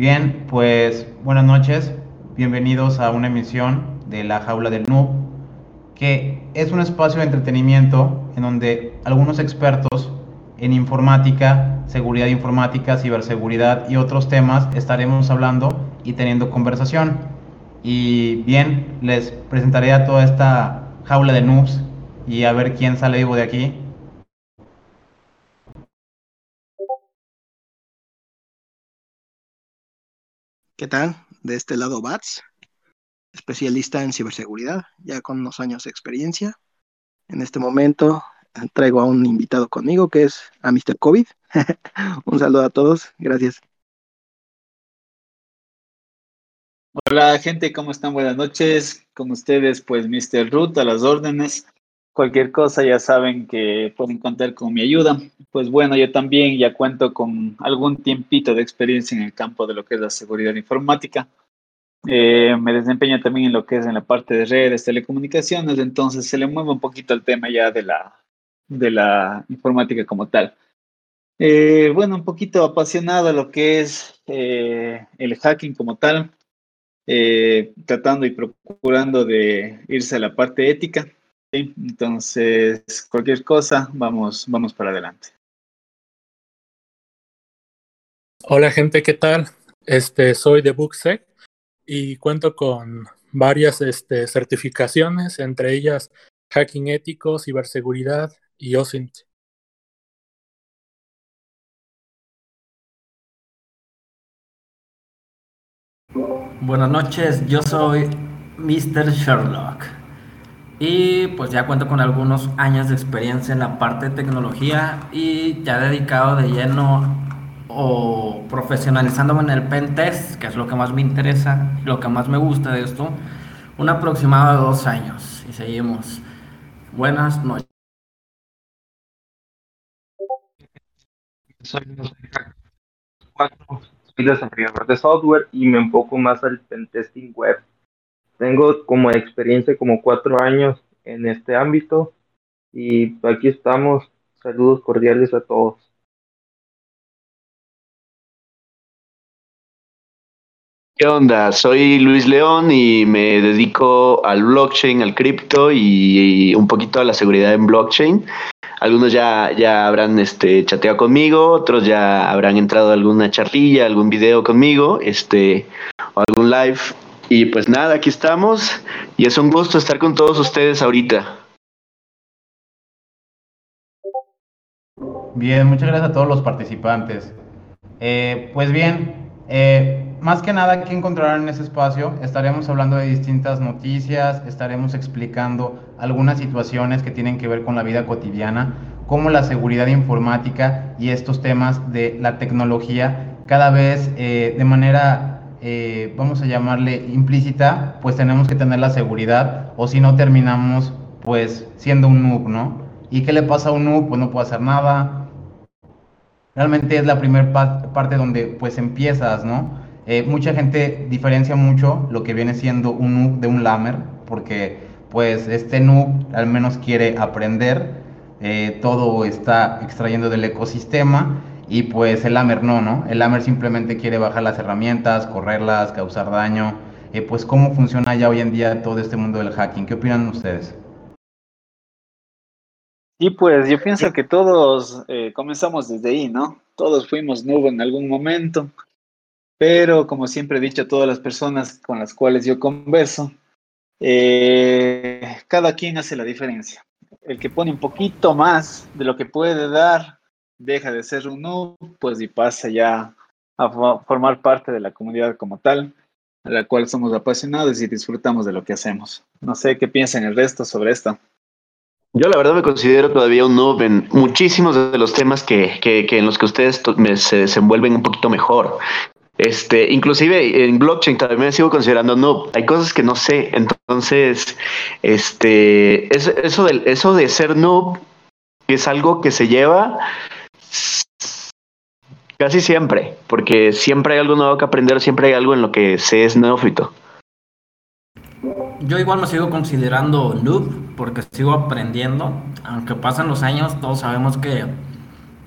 Bien, pues buenas noches, bienvenidos a una emisión de La Jaula del Noob, que es un espacio de entretenimiento en donde algunos expertos en informática, seguridad informática, ciberseguridad y otros temas estaremos hablando y teniendo conversación. Y bien, les presentaré a toda esta jaula de noobs y a ver quién sale vivo de aquí. ¿Qué tal? De este lado Bats, especialista en ciberseguridad, ya con unos años de experiencia. En este momento eh, traigo a un invitado conmigo que es a Mr. COVID. un saludo a todos, gracias. Hola gente, ¿cómo están? Buenas noches. Con ustedes, pues Mr. Root a las órdenes. Cualquier cosa ya saben que pueden contar con mi ayuda. Pues bueno, yo también ya cuento con algún tiempito de experiencia en el campo de lo que es la seguridad informática. Eh, me desempeño también en lo que es en la parte de redes, telecomunicaciones, entonces se le mueve un poquito el tema ya de la, de la informática como tal. Eh, bueno, un poquito apasionado a lo que es eh, el hacking como tal, tratando y procurando de irse a la parte ética entonces, cualquier cosa, vamos, vamos para adelante. Hola gente, ¿qué tal? Este, soy de Booksec y cuento con varias este, certificaciones, entre ellas hacking ético, ciberseguridad y OSINT. Buenas noches, yo soy Mr. Sherlock. Y pues ya cuento con algunos años de experiencia en la parte de tecnología y ya dedicado de lleno o profesionalizándome en el pen test, que es lo que más me interesa, lo que más me gusta de esto, un aproximado de dos años. Y seguimos. Buenas noches. Soy desarrollador de software y me enfoco más al pen testing web. Tengo como experiencia como cuatro años en este ámbito y aquí estamos. Saludos cordiales a todos. ¿Qué onda? Soy Luis León y me dedico al blockchain, al cripto y, un poquito a la seguridad en blockchain. Algunos ya, ya habrán este, chateado conmigo, otros ya habrán entrado a alguna charlilla, algún video conmigo, este, o algún live. Y pues nada, aquí estamos y es un gusto estar con todos ustedes ahorita. Bien, muchas gracias a todos los participantes. Eh, pues bien, eh, más que nada que encontrarán en ese espacio, estaremos hablando de distintas noticias, estaremos explicando algunas situaciones que tienen que ver con la vida cotidiana, como la seguridad informática y estos temas de la tecnología cada vez eh, de manera eh, vamos a llamarle implícita, pues tenemos que tener la seguridad o si no terminamos pues siendo un noob, ¿no? ¿Y qué le pasa a un noob? Pues no puede hacer nada. Realmente es la primera parte donde pues empiezas, ¿no? Eh, mucha gente diferencia mucho lo que viene siendo un noob de un lamer, porque pues este noob al menos quiere aprender, eh, todo está extrayendo del ecosistema y pues el Lamer no, ¿no? El Lamer simplemente quiere bajar las herramientas, correrlas, causar daño. Eh, pues cómo funciona ya hoy en día todo este mundo del hacking. ¿Qué opinan ustedes? Y pues yo pienso que todos eh, comenzamos desde ahí, ¿no? Todos fuimos nuevo en algún momento, pero como siempre he dicho a todas las personas con las cuales yo converso, eh, cada quien hace la diferencia. El que pone un poquito más de lo que puede dar deja de ser un noob, pues y pasa ya a formar parte de la comunidad como tal, a la cual somos apasionados y disfrutamos de lo que hacemos. No sé qué piensan el resto sobre esto. Yo la verdad me considero todavía un noob en muchísimos de los temas que, que, en los que ustedes se desenvuelven un poquito mejor. Este, inclusive en blockchain también me sigo considerando noob. Hay cosas que no sé. Entonces, este, eso, eso de ser noob es algo que se lleva Casi siempre, porque siempre hay algo nuevo que aprender, siempre hay algo en lo que se es neófito. Yo igual me sigo considerando noob porque sigo aprendiendo. Aunque pasan los años, todos sabemos que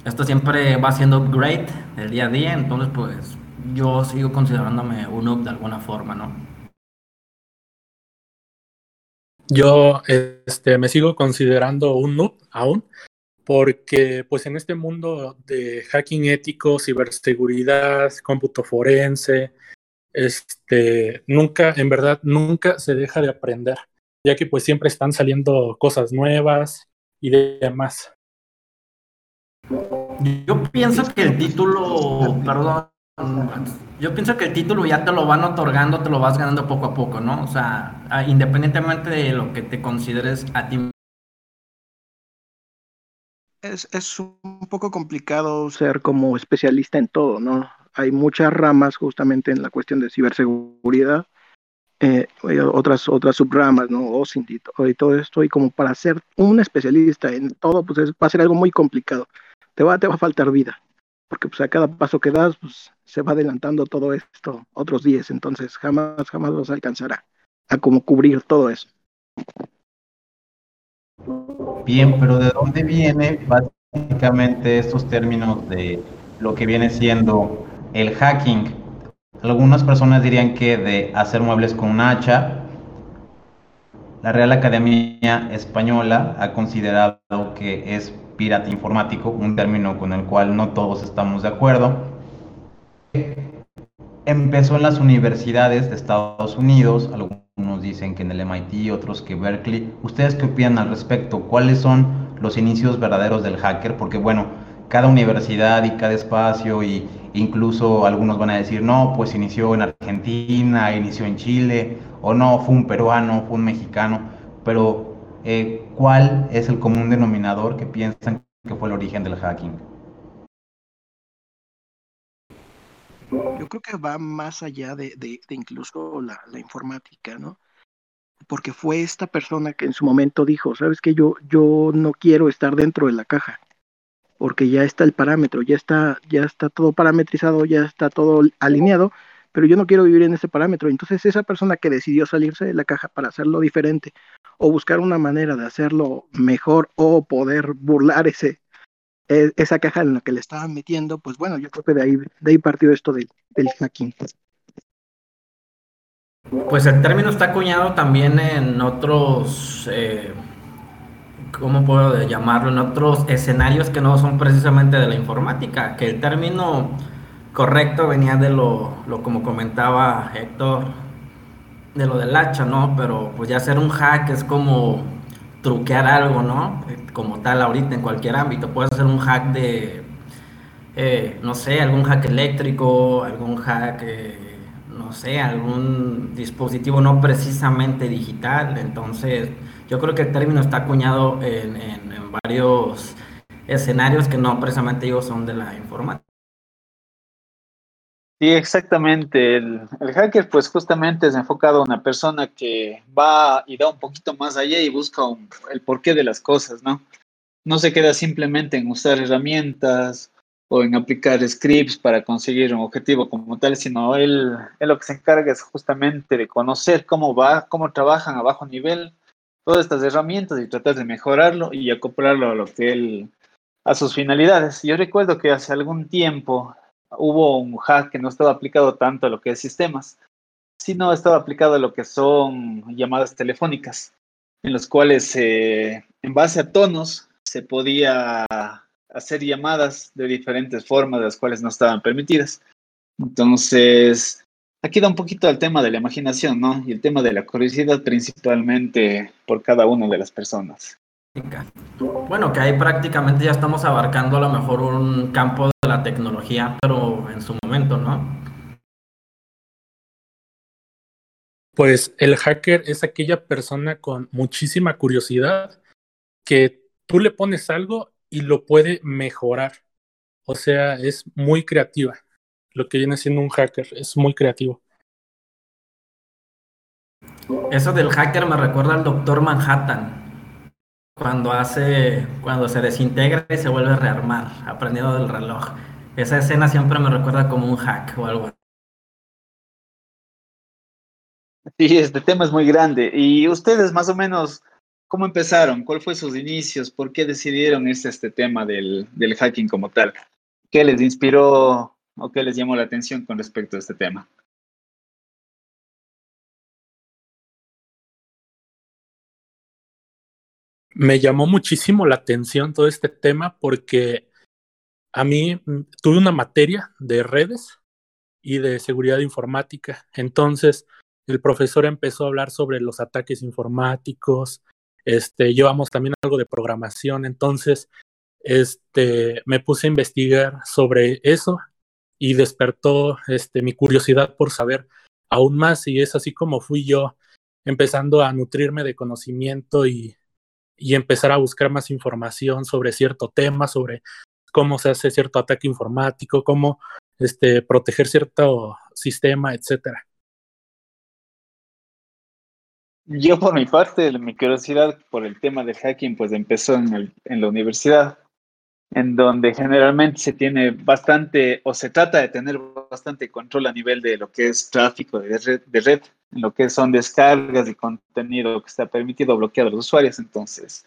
esto siempre va siendo upgrade el día a día. Entonces, pues yo sigo considerándome un noob de alguna forma, ¿no? Yo este, me sigo considerando un noob aún, porque pues en este mundo de hacking ético, ciberseguridad, cómputo forense, este, nunca, en verdad, nunca se deja de aprender, ya que pues siempre están saliendo cosas nuevas y demás. Yo pienso que el título, perdón, yo pienso que el título ya te lo van otorgando, te lo vas ganando poco a poco, ¿no? O sea, independientemente de lo que te consideres a ti. Es, es un poco complicado ser como especialista en todo, ¿no? Hay muchas ramas justamente en la cuestión de ciberseguridad, eh, otras, otras subramas, ¿no? O y todo esto, y como para ser un especialista en todo, pues va a ser algo muy complicado. Te va, te va a faltar vida porque pues a cada paso que das, pues se va adelantando todo esto otros días, entonces jamás, jamás vas a alcanzar a, a como cubrir todo eso. Bien, pero ¿de dónde viene básicamente estos términos de lo que viene siendo el hacking? Algunas personas dirían que de hacer muebles con un hacha. La Real Academia Española ha considerado que es pirata informático, un término con el cual no todos estamos de acuerdo. Empezó en las universidades de Estados Unidos, algunos dicen que en el MIT, otros que Berkeley. ¿Ustedes qué opinan al respecto? ¿Cuáles son los inicios verdaderos del hacker? Porque bueno, cada universidad y cada espacio y incluso algunos van a decir, no, pues inició en Argentina, inició en Chile, o no, fue un peruano, fue un mexicano, pero eh, ¿cuál es el común denominador que piensan que fue el origen del hacking? Yo creo que va más allá de, incluso la, informática, ¿no? Porque fue esta persona que en su momento dijo, sabes que yo, yo no quiero estar dentro de la caja, porque ya está el parámetro, ya está, ya está todo parametrizado, ya está todo alineado, pero yo no quiero vivir en ese parámetro. Entonces esa persona que decidió salirse de la caja para hacerlo diferente o buscar una manera de hacerlo mejor o poder burlar ese, esa caja en la que le estaban metiendo, pues bueno, yo creo que de ahí, de ahí partió esto del, hacking. Pues el término está acuñado también en otros, eh, ¿cómo puedo llamarlo? En otros escenarios que no son precisamente de la informática, que el término correcto venía de lo, lo como comentaba Héctor, de lo del hacha, ¿no? Pero pues ya hacer un hack es como truquear algo, ¿no? Como tal ahorita en cualquier ámbito. Puedes hacer un hack de, eh, no sé, algún hack eléctrico, algún hack, eh, no sé, algún dispositivo no precisamente digital. Entonces, yo creo que el término está acuñado en, en, en varios escenarios que no precisamente digo son de la informática. Sí, exactamente. El, hacker, pues justamente es enfocado a una persona que va y da un poquito más allá y busca el porqué de las cosas, ¿no? No se queda simplemente en usar herramientas o en aplicar scripts para conseguir un objetivo como tal, sino él, él lo que se encarga es justamente de conocer cómo va, cómo trabajan a bajo nivel todas estas herramientas y tratar de mejorarlo y acoplarlo a lo que él, a sus finalidades. Yo recuerdo que hace algún tiempo hubo un hack que no estaba aplicado tanto a lo que es sistemas, sino estaba aplicado a lo que son llamadas telefónicas, en los cuales eh, en base a tonos se podía hacer llamadas de diferentes formas, las cuales no estaban permitidas. Entonces, aquí da un poquito al tema de la imaginación, ¿no? Y el tema de la curiosidad principalmente por cada una de las personas. Bueno, que ahí prácticamente ya estamos abarcando a lo mejor un campo de la tecnología, pero en su momento, ¿no? Pues el hacker es aquella persona con muchísima curiosidad que tú le pones algo y lo puede mejorar. O sea, es muy creativa. Lo que viene siendo un hacker es muy creativo. Eso del hacker me recuerda al Doctor Manhattan cuando hace, cuando se desintegra y se vuelve a rearmar, aprendiendo del reloj. Esa escena siempre me recuerda como un hack o algo. Sí, este tema es muy grande. ¿Y ustedes más o menos cómo empezaron? ¿Cuál fue sus inicios? ¿Por qué decidieron este, este tema del, del hacking como tal? ¿Qué les inspiró o qué les llamó la atención con respecto a este tema? Me llamó muchísimo la atención todo este tema porque a mí mm, tuve una materia de redes y de seguridad informática. Entonces, el profesor empezó a hablar sobre los ataques informáticos, este, llevamos también algo de programación, entonces este, me puse a investigar sobre eso y despertó este, mi curiosidad por saber aún más y es así como fui yo empezando a nutrirme de conocimiento y, y empezar a buscar más información sobre cierto tema, sobre cómo se hace cierto ataque informático, cómo este, proteger cierto sistema, etcétera. Yo por mi parte, mi curiosidad por el tema del hacking, pues empezó en, la universidad, en donde generalmente se tiene bastante, o se trata de tener bastante control a nivel de lo que es tráfico de red, de red en lo que son descargas de contenido que está permitido bloquear a los usuarios. Entonces,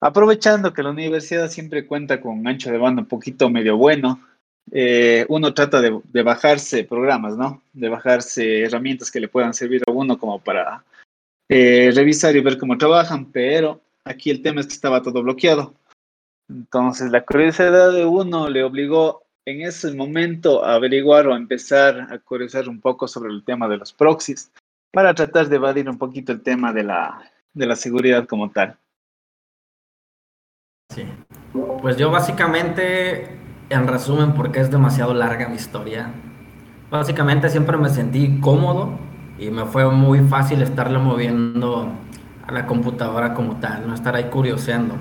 aprovechando que la universidad siempre cuenta con un ancho de banda un poquito medio bueno, eh, uno trata de, de, bajarse programas, ¿no? De bajarse herramientas que le puedan servir a uno como para eh, revisar y ver cómo trabajan, pero aquí el tema es que estaba todo bloqueado. Entonces la curiosidad de uno le obligó en ese momento a averiguar o a empezar a curiosar un poco sobre el tema de los proxies para tratar de evadir un poquito el tema de la, de la seguridad como tal. Sí, pues yo básicamente, en resumen, porque es demasiado larga mi historia, básicamente siempre me sentí cómodo y me fue muy fácil estarle moviendo a la computadora como tal, no estar ahí curioseando.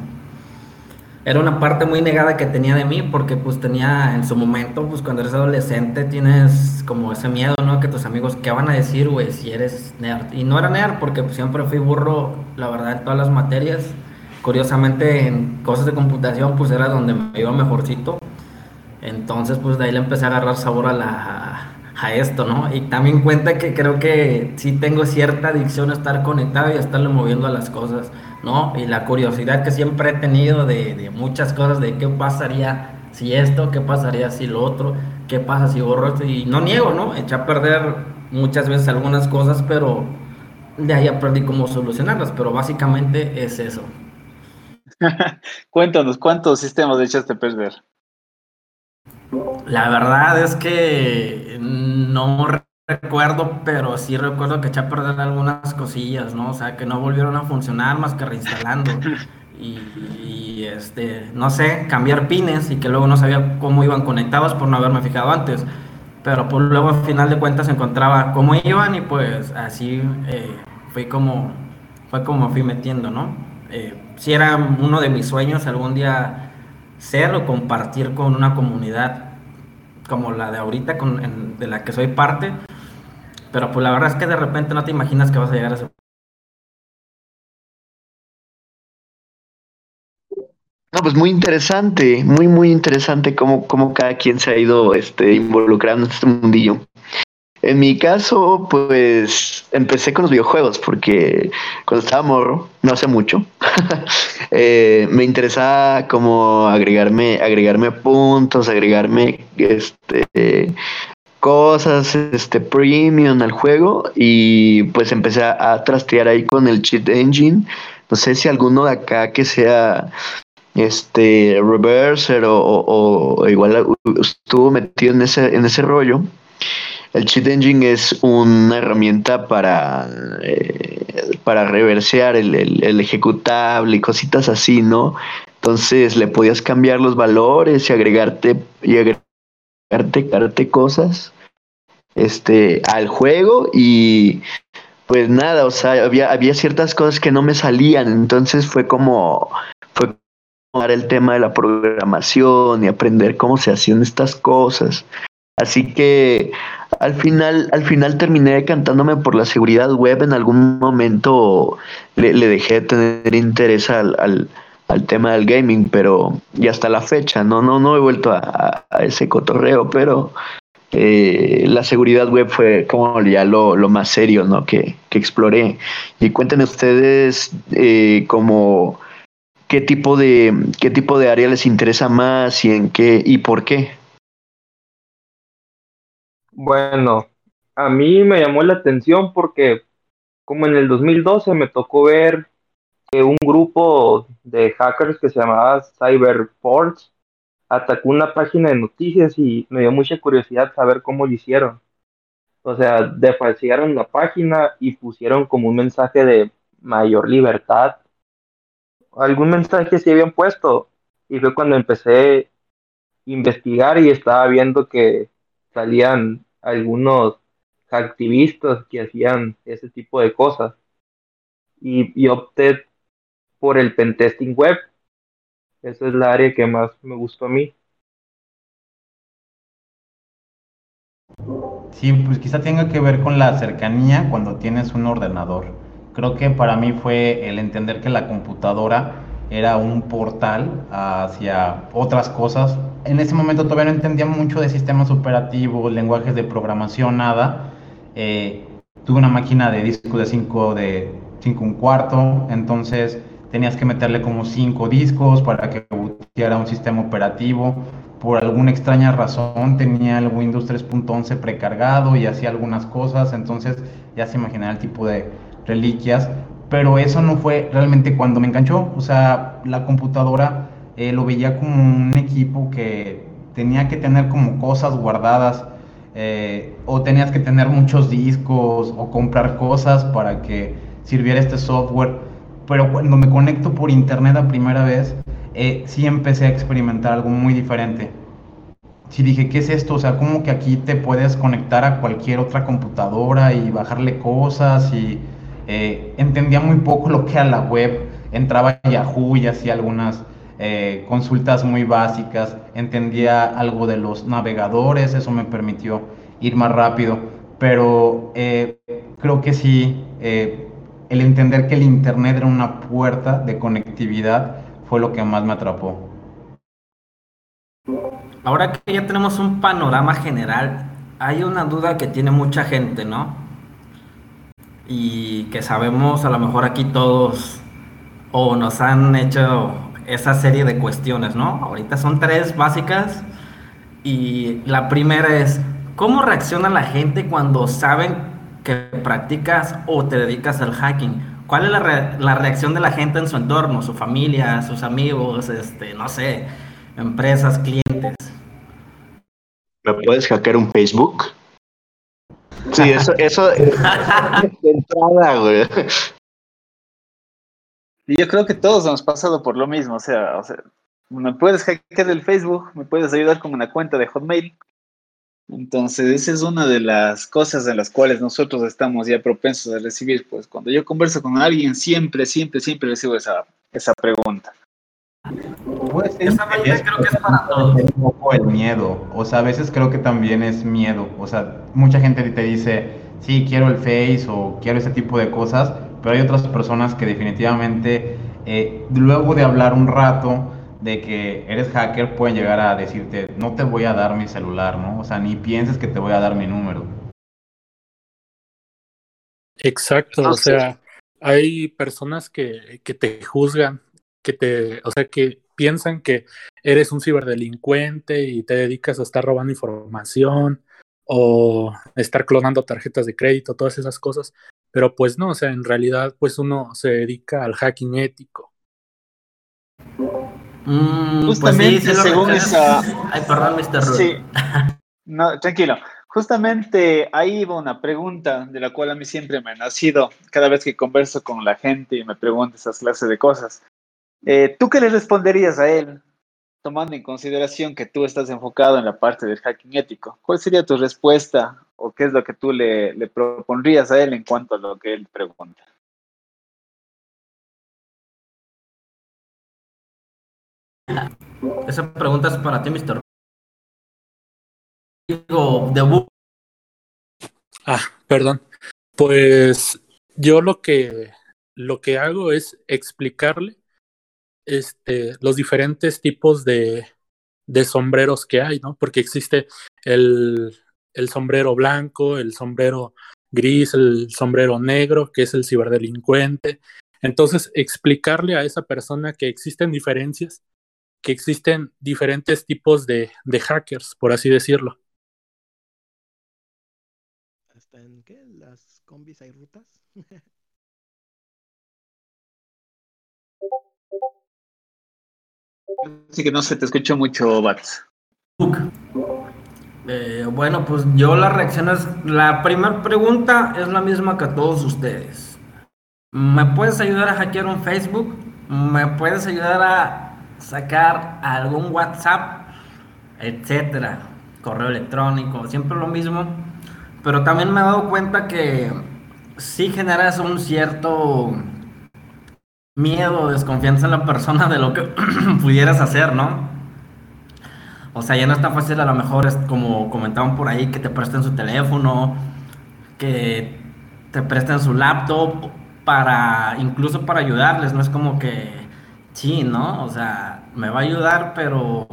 Era una parte muy negada que tenía de mí porque pues tenía en su momento, pues cuando eres adolescente tienes como ese miedo, ¿no? Que tus amigos, ¿qué van a decir, güey, si eres nerd? Y no era nerd porque pues, siempre fui burro, la verdad, en todas las materias. Curiosamente en cosas de computación pues era donde me iba mejorcito. Entonces pues de ahí le empecé a agarrar sabor a la, a esto, ¿no? Y también cuenta que creo que sí tengo cierta adicción a estar conectado y a estarle moviendo a las cosas, ¿no? Y la curiosidad que siempre he tenido de, muchas cosas, de qué pasaría si esto, qué pasaría si lo otro, qué pasa si borro esto. Y no niego, ¿no? Eché a perder muchas veces algunas cosas, pero de ahí aprendí cómo solucionarlas, pero básicamente es eso. Cuéntanos, ¿cuántos sistemas echaste a perder? La verdad es que no recuerdo, pero sí recuerdo que eché a perder algunas cosillas, ¿no? O sea, que no volvieron a funcionar más que reinstalando. Y, este, no sé, cambiar pines y que luego no sabía cómo iban conectados por no haberme fijado antes. Pero pues luego al final de cuentas encontraba cómo iban y pues así eh, fue como fue como fui metiendo, ¿no? Eh, sí era uno de mis sueños algún día ser o compartir con una comunidad como la de ahorita, con, de la que soy parte. Pero pues la verdad es que de repente no te imaginas que vas a llegar a ese No, pues muy interesante, muy, muy interesante cómo, cómo cada quien se ha ido este, involucrando en este mundillo. En mi caso, pues empecé con los videojuegos porque cuando estaba morro, no hace mucho, eh, me interesaba como agregarme, agregarme puntos, agregarme este cosas, este premium al juego y pues empecé a, trastear ahí con el cheat engine. No sé si alguno de acá que sea este reverser o, igual estuvo metido en ese, en ese rollo. El cheat engine es una herramienta para, eh, para reversear el, ejecutable y cositas así, ¿no? Entonces le podías cambiar los valores y agregarte agregarte, cosas este, al juego y pues nada, o sea, había, había ciertas cosas que no me salían, entonces fue como, fue el tema de la programación y aprender cómo se hacían estas cosas. Así que al final, al final terminé decantándome por la seguridad web. En algún momento le, dejé de tener interés al, al, tema del gaming, pero y hasta la fecha, no, no, no he vuelto a, ese cotorreo, pero eh, la seguridad web fue como ya lo, lo más serio ¿no? que, que, exploré. Y cuéntenme ustedes eh, como qué tipo de qué tipo de área les interesa más y en qué y por qué. Bueno, a mí me llamó la atención porque como en el 2012 me tocó ver un grupo de hackers que se llamaba Cyberforce atacó una página de noticias y me dio mucha curiosidad saber cómo lo hicieron. O sea, defalsearon la página y pusieron como un mensaje de mayor libertad. Algún mensaje se habían puesto y fue cuando empecé a investigar y estaba viendo que salían algunos activistas que hacían ese tipo de cosas. Y opté por el pentesting web. Esa es la área que más me gustó a mí. Sí, pues quizá tenga que ver con la cercanía cuando tienes un ordenador. Creo que para mí fue el entender que la computadora era un portal hacia otras cosas. En ese momento todavía no entendía mucho de sistemas operativos, lenguajes de programación, nada. Eh, tuve una máquina de disco de 5 de 5 un cuarto, entonces tenías que meterle como 5 discos para que booteara un sistema operativo. Por alguna extraña razón tenía el Windows 3.11 precargado y hacía algunas cosas, entonces ya se imaginaba el tipo de reliquias, pero eso no fue realmente cuando me enganchó, o sea, la computadora eh, lo veía como un equipo que tenía que tener como cosas guardadas, eh, o tenías que tener muchos discos o comprar cosas para que sirviera este software, pero cuando me conecto por internet a primera vez, eh, sí empecé a experimentar algo muy diferente. Sí dije, ¿qué es esto? O sea, como que aquí te puedes conectar a cualquier otra computadora y bajarle cosas y eh, entendía muy poco lo que era la web. Entraba a Yahoo y hacía algunas eh, consultas muy básicas. Entendía algo de los navegadores, eso me permitió ir más rápido. Pero creo que sí, el entender que el Internet era una puerta de conectividad fue lo que más me atrapó. Ahora que ya tenemos un panorama general, hay una duda que tiene mucha gente, ¿no? Y que sabemos a lo mejor aquí todos o nos han hecho esa serie de cuestiones, ¿no? Ahorita son tres básicas y la primera es, ¿cómo reacciona la gente cuando saben que practicas o te dedicas al hacking? ¿Cuál es la, reacción de la gente en su entorno, su familia, sus amigos, este, no sé, empresas, clientes? ¿Me puedes hackear un Facebook? Sí, eso, eso de entrada, güey. Y yo creo que todos hemos pasado por lo mismo, o sea, o sea, me puedes hackear el Facebook, me puedes ayudar con una cuenta de Hotmail, entonces, esa es una de las cosas en las cuales nosotros estamos ya propensos a recibir. Pues cuando yo converso con alguien, siempre, siempre, siempre recibo esa, esa pregunta. Pues esa creo que es para todos. Un poco el miedo, o sea, a veces creo que también es miedo. O sea, mucha gente te dice, sí, quiero el Face o quiero ese tipo de cosas, pero hay otras personas que definitivamente, eh, luego de hablar un rato, de que eres hacker pueden llegar a decirte, no te voy a dar mi celular, ¿no? O sea, ni pienses que te voy a dar mi número. Exacto, o sea, hay personas que, que te juzgan, que te, o sea, que piensan que eres un ciberdelincuente y te dedicas a estar robando información o estar clonando tarjetas de crédito, todas esas cosas, pero pues no, o sea, en realidad pues uno se dedica al hacking ético. Mm, pues Justamente, según esa. Ay, perdón, Mr. Sí. No, tranquilo. Justamente ahí iba una pregunta de la cual a mí siempre me ha nacido cada vez que converso con la gente y me pregunto esas clases de cosas. Eh, ¿Tú qué le responderías a él, tomando en consideración que tú estás enfocado en la parte del hacking ético? ¿Cuál sería tu respuesta o qué es lo que tú le, le propondrías a él en cuanto a lo que él pregunta? Esa pregunta es para ti, Mr. Ah, perdón. Pues yo lo que lo que hago es explicarle este, los diferentes tipos de, de sombreros que hay, ¿no? Porque existe el, el sombrero blanco, el sombrero gris, el sombrero negro, que es el ciberdelincuente. Entonces, explicarle a esa persona que existen diferencias que existen diferentes tipos de, de hackers, por así decirlo. hasta en ¿qué? las combis hay rutas. Así que no se te escuchó mucho, Bats. Eh, bueno, pues yo la reacción es, la primera pregunta es la misma que todos ustedes. ¿Me puedes ayudar a hackear un Facebook? ¿Me puedes ayudar a sacar algún WhatsApp? Etcétera. Correo electrónico, siempre lo mismo. Pero también me he dado cuenta que sí generas un cierto miedo, desconfianza en la persona de lo que pudieras hacer, ¿no? O sea, ya no es tan fácil a lo mejor, es como comentaban por ahí, que te presten su teléfono, que te presten su laptop, para, incluso para ayudarles, no es como que, sí, ¿no? O sea, me va a ayudar, pero,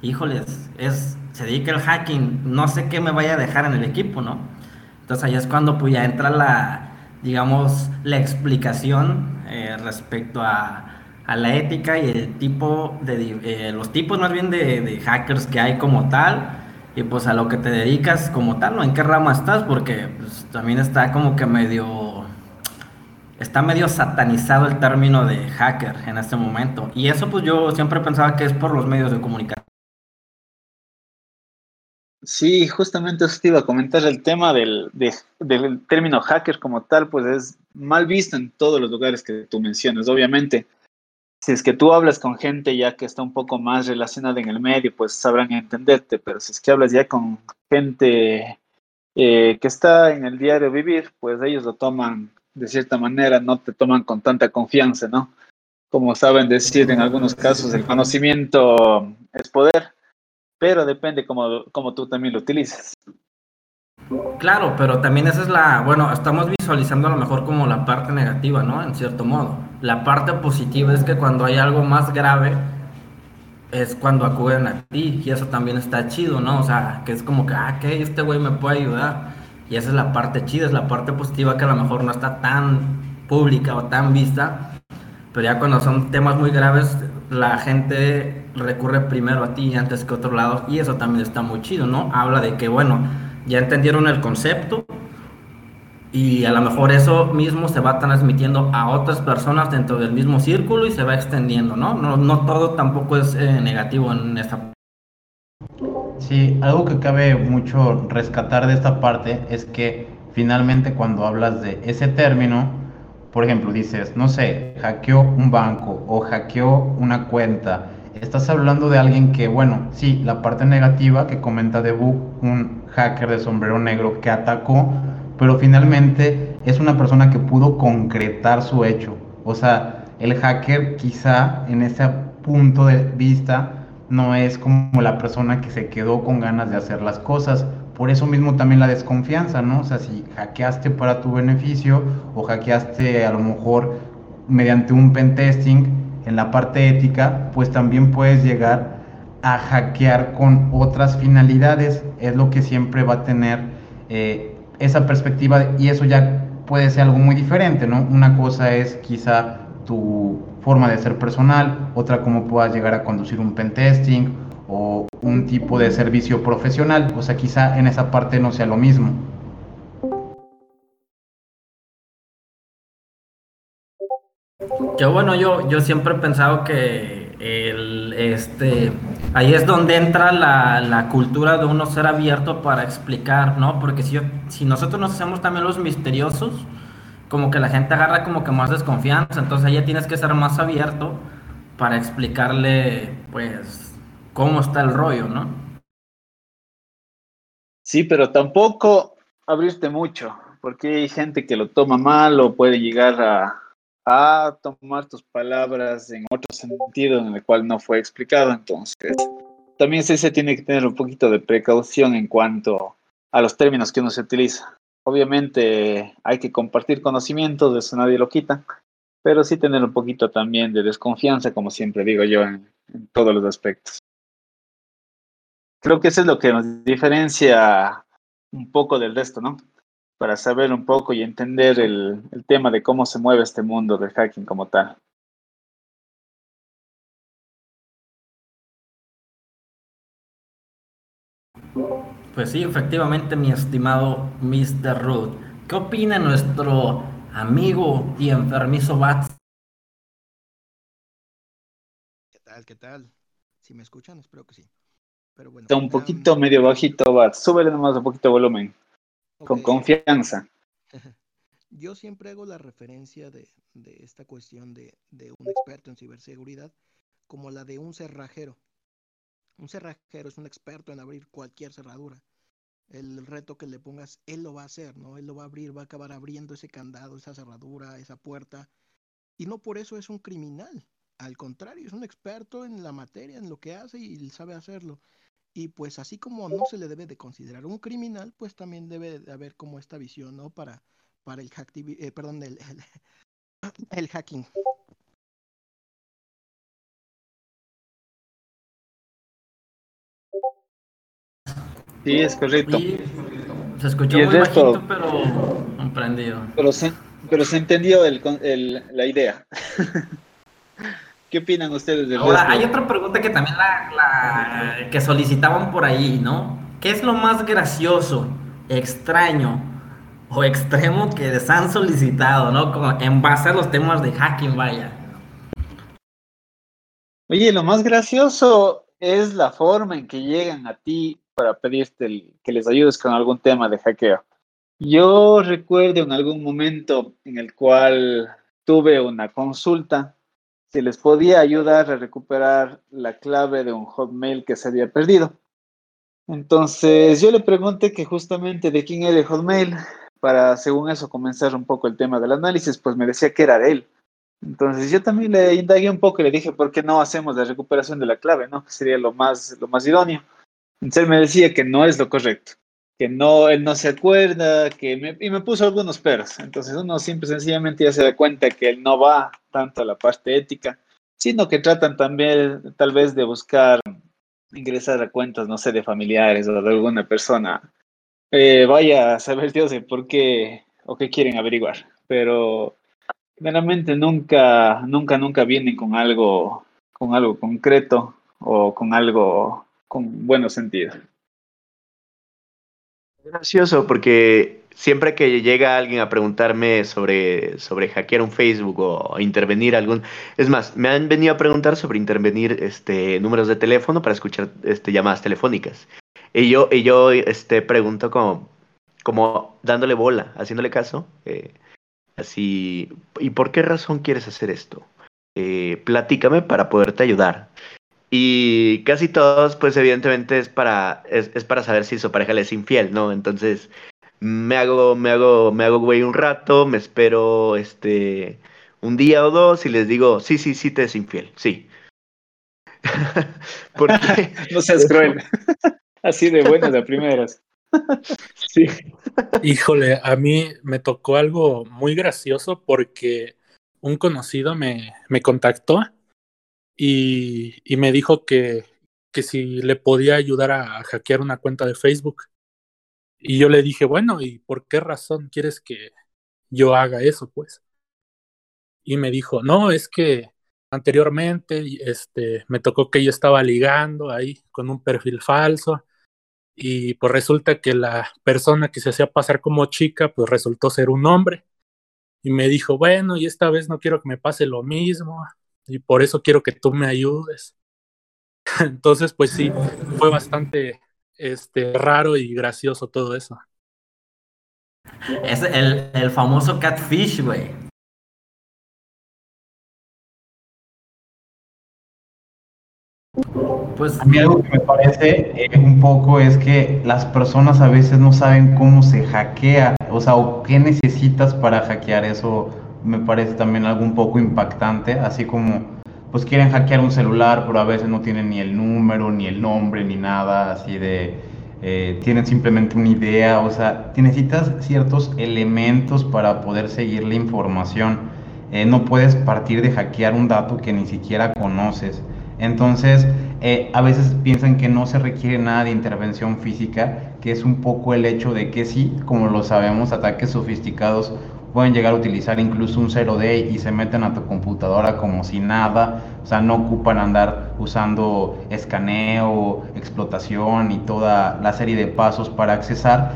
híjoles, es, se dedica el hacking, no sé qué me vaya a dejar en el equipo, ¿no? Entonces ahí es cuando pues ya entra la, digamos, la explicación eh, respecto a a la ética y el tipo de, eh, los tipos más bien de, hackers que hay como tal y pues a lo que te dedicas como tal, ¿no? ¿En qué rama estás? Porque pues, también está como que medio, está medio satanizado el término de hacker en este momento. Y eso pues yo siempre pensaba que es por los medios de comunicación. Sí, justamente eso te iba a comentar, el tema del, del término hacker como tal, pues es mal visto en todos los lugares que tú mencionas, obviamente si es que tú hablas con gente ya que está un poco más relacionada en el medio, pues sabrán entenderte, pero si es que hablas ya con gente eh, que está en el diario vivir, pues ellos lo toman de cierta manera, no te toman con tanta confianza, ¿no? Como saben decir en algunos casos, el conocimiento es poder, pero depende cómo, cómo tú también lo utilices. Claro, pero también esa es la, bueno, estamos visualizando a lo mejor como la parte negativa, ¿no? En cierto modo. La parte positiva es que cuando hay algo más grave es cuando acuden a ti y eso también está chido, ¿no? O sea, que es como que, ah, que este güey me puede ayudar. Y esa es la parte chida, es la parte positiva que a lo mejor no está tan pública o tan vista, pero ya cuando son temas muy graves, la gente recurre primero a ti antes que a otro lado y eso también está muy chido, ¿no? Habla de que, bueno, ya entendieron el concepto y a lo mejor eso mismo se va transmitiendo a otras personas dentro del mismo círculo y se va extendiendo, ¿no? No, no todo tampoco es eh, negativo en esta. Sí, algo que cabe mucho rescatar de esta parte es que finalmente cuando hablas de ese término, por ejemplo, dices, no sé, hackeó un banco o hackeó una cuenta, estás hablando de alguien que, bueno, sí, la parte negativa que comenta de un hacker de sombrero negro que atacó, pero finalmente es una persona que pudo concretar su hecho. O sea, el hacker quizá en ese punto de vista no es como la persona que se quedó con ganas de hacer las cosas. Por eso mismo también la desconfianza, ¿no? O sea, si hackeaste para tu beneficio o hackeaste a lo mejor mediante un pentesting, en la parte ética, pues también puedes llegar a hackear con otras finalidades. Es lo que siempre va a tener eh, esa perspectiva y eso ya puede ser algo muy diferente, ¿no? Una cosa es quizá tu forma de ser personal, otra cómo puedas llegar a conducir un pentesting o un tipo de servicio profesional. O sea, quizá en esa parte no sea lo mismo. Yo, bueno, yo, yo siempre he pensado que el, este, ahí es donde entra la, la, cultura de uno ser abierto para explicar, ¿no? Porque si, si nosotros nos hacemos también los misteriosos, como que la gente agarra como que más desconfianza, entonces ahí ya tienes que ser más abierto para explicarle, pues, cómo está el rollo, ¿no? Sí, pero tampoco abrirte mucho, porque hay gente que lo toma mal o puede llegar a, a tomar tus palabras en otro sentido en el cual no fue explicado. Entonces, también se tiene que tener un poquito de precaución en cuanto a los términos que uno se utiliza. Obviamente hay que compartir conocimientos, de eso nadie lo quita, pero sí tener un poquito también de desconfianza, como siempre digo yo, en, todos los aspectos. Creo que eso es lo que nos diferencia un poco del resto, ¿no? para saber un poco y entender el, el tema de cómo se mueve este mundo del hacking como tal. Pues sí, efectivamente, mi estimado Mr. Root. ¿Qué opina nuestro amigo y enfermizo Bats? ¿Qué tal? ¿Qué tal? Si me escuchan, espero que sí. Pero bueno. Está un poquito medio bajito, Bats. Súbele nomás un poquito de volumen. Con confianza. Yo siempre hago la referencia de, esta cuestión de, de, un experto en ciberseguridad como la de un cerrajero. Un cerrajero es un experto en abrir cualquier cerradura. El reto que le pongas, él lo va a hacer, ¿no? Él lo va a abrir, va a acabar abriendo ese candado, esa cerradura, esa puerta. Y no por eso es un criminal. Al contrario, es un experto en la materia, en lo que hace y sabe hacerlo. Y pues así como no se le debe de considerar un criminal, pues también debe de haber como esta visión, ¿no? Para, para el, eh, perdón, el, hacking. Sí, es correcto. se escuchó muy bajito, pero comprendido. Pero se, pero se entendió el, el, la idea. ¿Qué opinan ustedes del Ahora, hay otra pregunta que también la, que solicitaban por ahí, ¿no? ¿Qué es lo más gracioso, extraño o extremo que les han solicitado, ¿no? Como en base a los temas de hacking, vaya. Oye, lo más gracioso es la forma en que llegan a ti para pedirte que les ayudes con algún tema de hackeo. Yo recuerdo en algún momento en el cual tuve una consulta si les podía ayudar a recuperar la clave de un hotmail que se había perdido. Entonces yo le pregunté que justamente de quién era el hotmail para, según eso, comenzar un poco el tema del análisis, pues me decía que era de él. Entonces yo también le indagué un poco y le dije, ¿por qué no hacemos la recuperación de la clave? ¿no? Que sería lo más, lo más idóneo. Entonces él me decía que no es lo correcto, que no, él no se acuerda, que y me puso algunos peros. Entonces uno siempre sencillamente ya se da cuenta que él no va tanto a la parte ética, sino que tratan también tal vez de buscar ingresar a cuentas, no sé, de familiares o de alguna persona. Eh, vaya a saber Dios por qué o qué quieren averiguar, pero generalmente nunca, nunca, nunca vienen con algo, con algo concreto o con algo con buenos sentido. Gracioso porque siempre que llega alguien a preguntarme sobre, sobre hackear un Facebook o intervenir algún... Es más, me han venido a preguntar sobre intervenir este, números de teléfono para escuchar este, llamadas telefónicas. Y yo, y yo este, pregunto como, como dándole bola, haciéndole caso. Eh, así, ¿y por qué razón quieres hacer esto? Eh, platícame para poderte ayudar. Y casi todos, pues evidentemente es para, es, es para saber si su pareja le es infiel, ¿no? Entonces, me hago, me hago, me hago güey un rato, me espero este un día o dos y les digo, sí, sí, sí te es infiel, sí. Porque no seas cruel. Así de buenas de primeras. sí. Híjole, a mí me tocó algo muy gracioso porque un conocido me, me contactó y, me dijo que, que si le podía ayudar a hackear una cuenta de Facebook. Y yo le dije, bueno, ¿y por qué razón quieres que yo haga eso, pues? Y me dijo, no, es que anteriormente este, me tocó que yo estaba ligando ahí con un perfil falso y pues resulta que la persona que se hacía pasar como chica pues resultó ser un hombre y me dijo, bueno, y esta vez no quiero que me pase lo mismo, y por eso quiero que tú me ayudes. Entonces, pues sí, fue bastante este, raro y gracioso todo eso. Es el, el famoso catfish, güey. Pues a mí algo que me parece eh, un poco es que las personas a veces no saben cómo se hackea, o sea, o qué necesitas para hackear eso me parece también algo un poco impactante, así como pues quieren hackear un celular, pero a veces no tienen ni el número, ni el nombre, ni nada, así de, eh, tienen simplemente una idea, o sea, necesitas ciertos elementos para poder seguir la información. Eh, no puedes partir de hackear un dato que ni siquiera conoces. Entonces, eh, a veces piensan que no se requiere nada de intervención física, que es un poco el hecho de que sí, como lo sabemos, ataques sofisticados pueden llegar a utilizar incluso un 0D y se meten a tu computadora como si nada, O sea, no ocupan andar usando escaneo, explotación y toda la serie de pasos para accesar,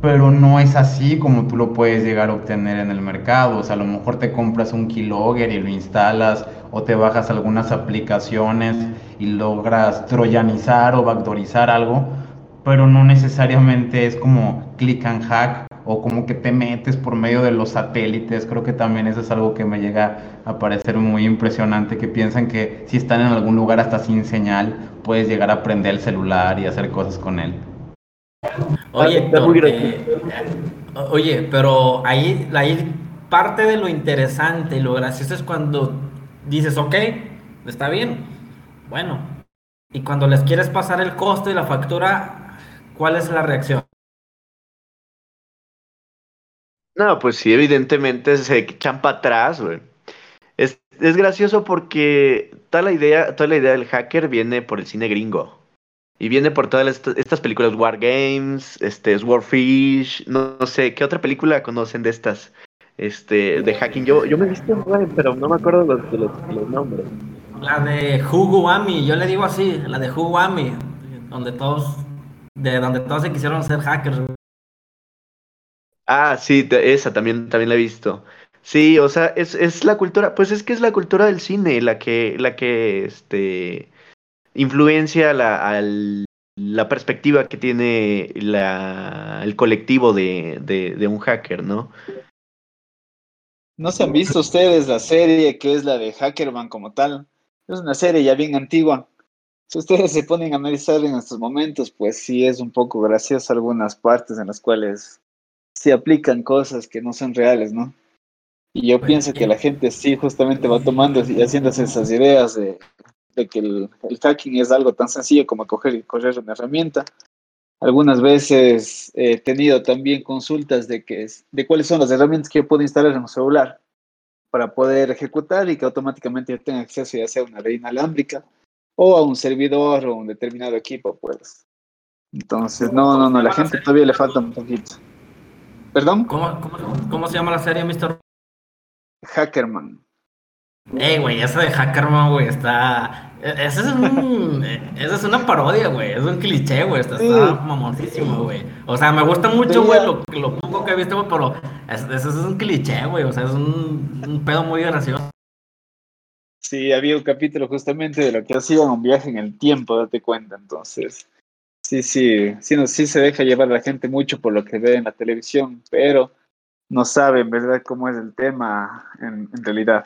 pero no es así como tú lo puedes llegar a obtener en el mercado. O sea, a lo mejor te compras un keylogger y lo instalas o te bajas algunas aplicaciones y logras troyanizar o backdoorizar algo, pero no necesariamente es como click and hack o como que te metes por medio de los satélites. Creo que también eso es algo que me llega a parecer muy impresionante, que piensan que si están en algún lugar hasta sin señal, puedes llegar a prender el celular y hacer cosas con él. Oye, pero, eh, oye, pero ahí, ahí parte de lo interesante y lo gracioso es cuando dices, ok, está bien, bueno, y cuando les quieres pasar el costo y la factura, ¿cuál es la reacción? No, pues sí, evidentemente se echan para atrás, güey. Es, es, gracioso porque toda la idea, toda la idea del hacker viene por el cine gringo. Y viene por todas estas películas War Games, este, Swordfish, no, no, sé, ¿qué otra película conocen de estas? Este, de hacking. Yo, yo me he visto, pero no me acuerdo los, los, nombres. La de Huguami, yo le digo así, la de Huguami, donde todos, de donde todos se quisieron ser hackers. Ah, sí, esa también, también la he visto. Sí, o sea, es, es la cultura, pues es que es la cultura del cine la que, la que, este, influencia la, al, la perspectiva que tiene la, el colectivo de, de, de, un hacker, ¿no? ¿No se han visto ustedes la serie que es la de Hackerman como tal? Es una serie ya bien antigua. Si ustedes se ponen a analizar en estos momentos, pues sí es un poco gracioso algunas partes en las cuales se aplican cosas que no son reales, ¿no? Y yo pienso que la gente sí justamente va tomando y haciéndose esas ideas de, de que el, el, hacking es algo tan sencillo como coger y correr una herramienta. Algunas veces he tenido también consultas de, que es, de cuáles son las herramientas que yo puedo instalar en un celular para poder ejecutar y que automáticamente yo tenga acceso ya sea a una red inalámbrica o a un servidor o un determinado equipo, pues. Entonces, no, no, no, la gente todavía le falta un poquito. ¿Perdón? ¿Cómo, cómo, cómo se llama la serie, Mr. Hackerman. Eh, güey, eso de Hackerman, güey, está. Eso es, un... es una parodia, güey. Es un cliché, güey. Está, está mamoncísimo, güey. O sea, me gusta mucho, güey, lo, lo, poco que he visto, güey, pero eso es, un cliché, güey. O sea, es un, un, pedo muy gracioso. Sí, había un capítulo justamente de lo que hacía un viaje en el tiempo, date cuenta. Entonces, sí, sí, sí, no, sí se deja llevar a la gente mucho por lo que ve en la televisión, pero no saben, ¿verdad?, cómo es el tema en, realidad.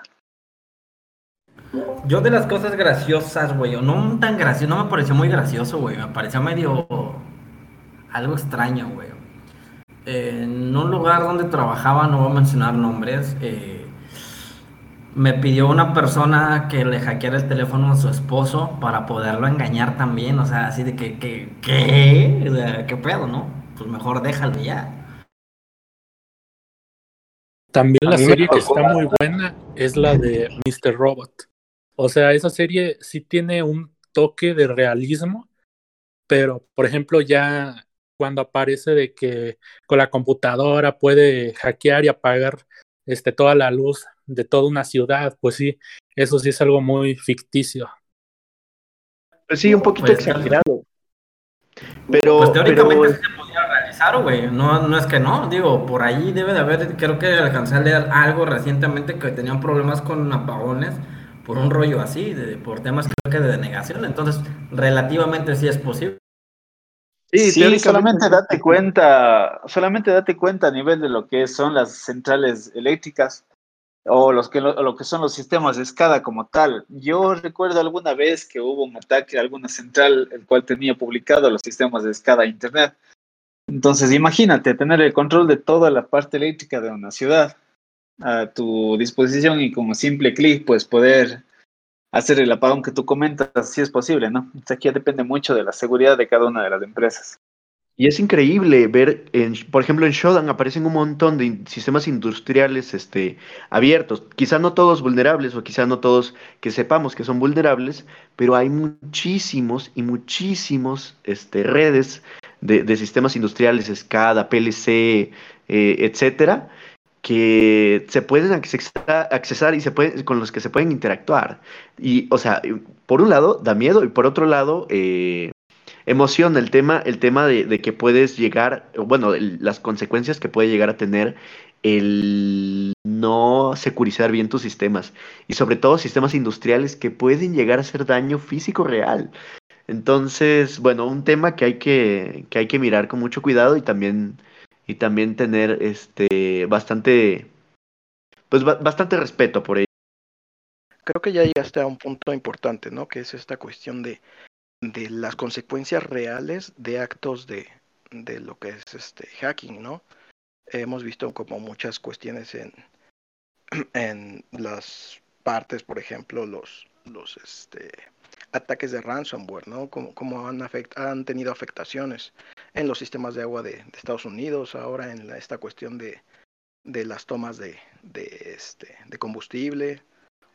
Yo de las cosas graciosas, güey, o no tan gracioso, no me pareció muy gracioso, güey, me pareció medio algo extraño, güey. Eh, en un lugar donde trabajaba, no voy a mencionar nombres, eh, me pidió una persona que le hackeara el teléfono a su esposo para poderlo engañar también, o sea, así de que, que ¿qué? O sea, ¿qué pedo, no? Pues mejor déjalo ya. También la serie que está muy buena es la de Mr. Robot. O sea, esa serie sí tiene un toque de realismo, pero por ejemplo ya cuando aparece de que con la computadora puede hackear y apagar este, toda la luz de toda una ciudad, pues sí, eso sí es algo muy ficticio. Pues sí, un poquito pues, exagerado. Pero, pues teóricamente pero... se podría realizar, güey. No, no es que no, digo, por ahí debe de haber, creo que alcancé a leer algo recientemente que tenían problemas con apagones por un rollo así, de, por temas creo que de denegación. Entonces, relativamente sí es posible. Sí, sí solamente date cuenta, solamente date cuenta a nivel de lo que son las centrales eléctricas o los que, lo, lo que son los sistemas de SCADA como tal. Yo recuerdo alguna vez que hubo un ataque a alguna central, el cual tenía publicado los sistemas de SCADA a Internet. Entonces, imagínate tener el control de toda la parte eléctrica de una ciudad a tu disposición y un simple clic, pues poder hacer el apagón que tú comentas, si es posible, ¿no? Aquí ya depende mucho de la seguridad de cada una de las empresas. Y es increíble ver, en, por ejemplo, en Shodan aparecen un montón de sistemas industriales este, abiertos. Quizá no todos vulnerables o quizá no todos que sepamos que son vulnerables, pero hay muchísimos y muchísimos este, redes de, de sistemas industriales, SCADA, PLC, eh, etcétera, que se pueden accesar, y se pueden, con los que se pueden interactuar. Y, o sea, por un lado da miedo y por otro lado eh, emociona el tema, el tema de, que puedes llegar, bueno, las consecuencias que puede llegar a tener el no securizar bien tus sistemas y sobre todo sistemas industriales que pueden llegar a hacer daño físico real. Entonces, bueno, un tema que hay que, que hay que mirar con mucho cuidado y también y también tener este bastante pues bastante respeto por ello. Creo que ya llegaste a un punto importante, ¿no? Que es esta cuestión de, de las consecuencias reales de actos de, de lo que es este hacking, ¿no? Hemos visto como muchas cuestiones en, en las partes, por ejemplo, los, los este, ataques de ransomware, ¿no? Como, como han, han tenido afectaciones en los sistemas de agua de, Estados Unidos, ahora en esta cuestión de, de las tomas de, de, este, de combustible,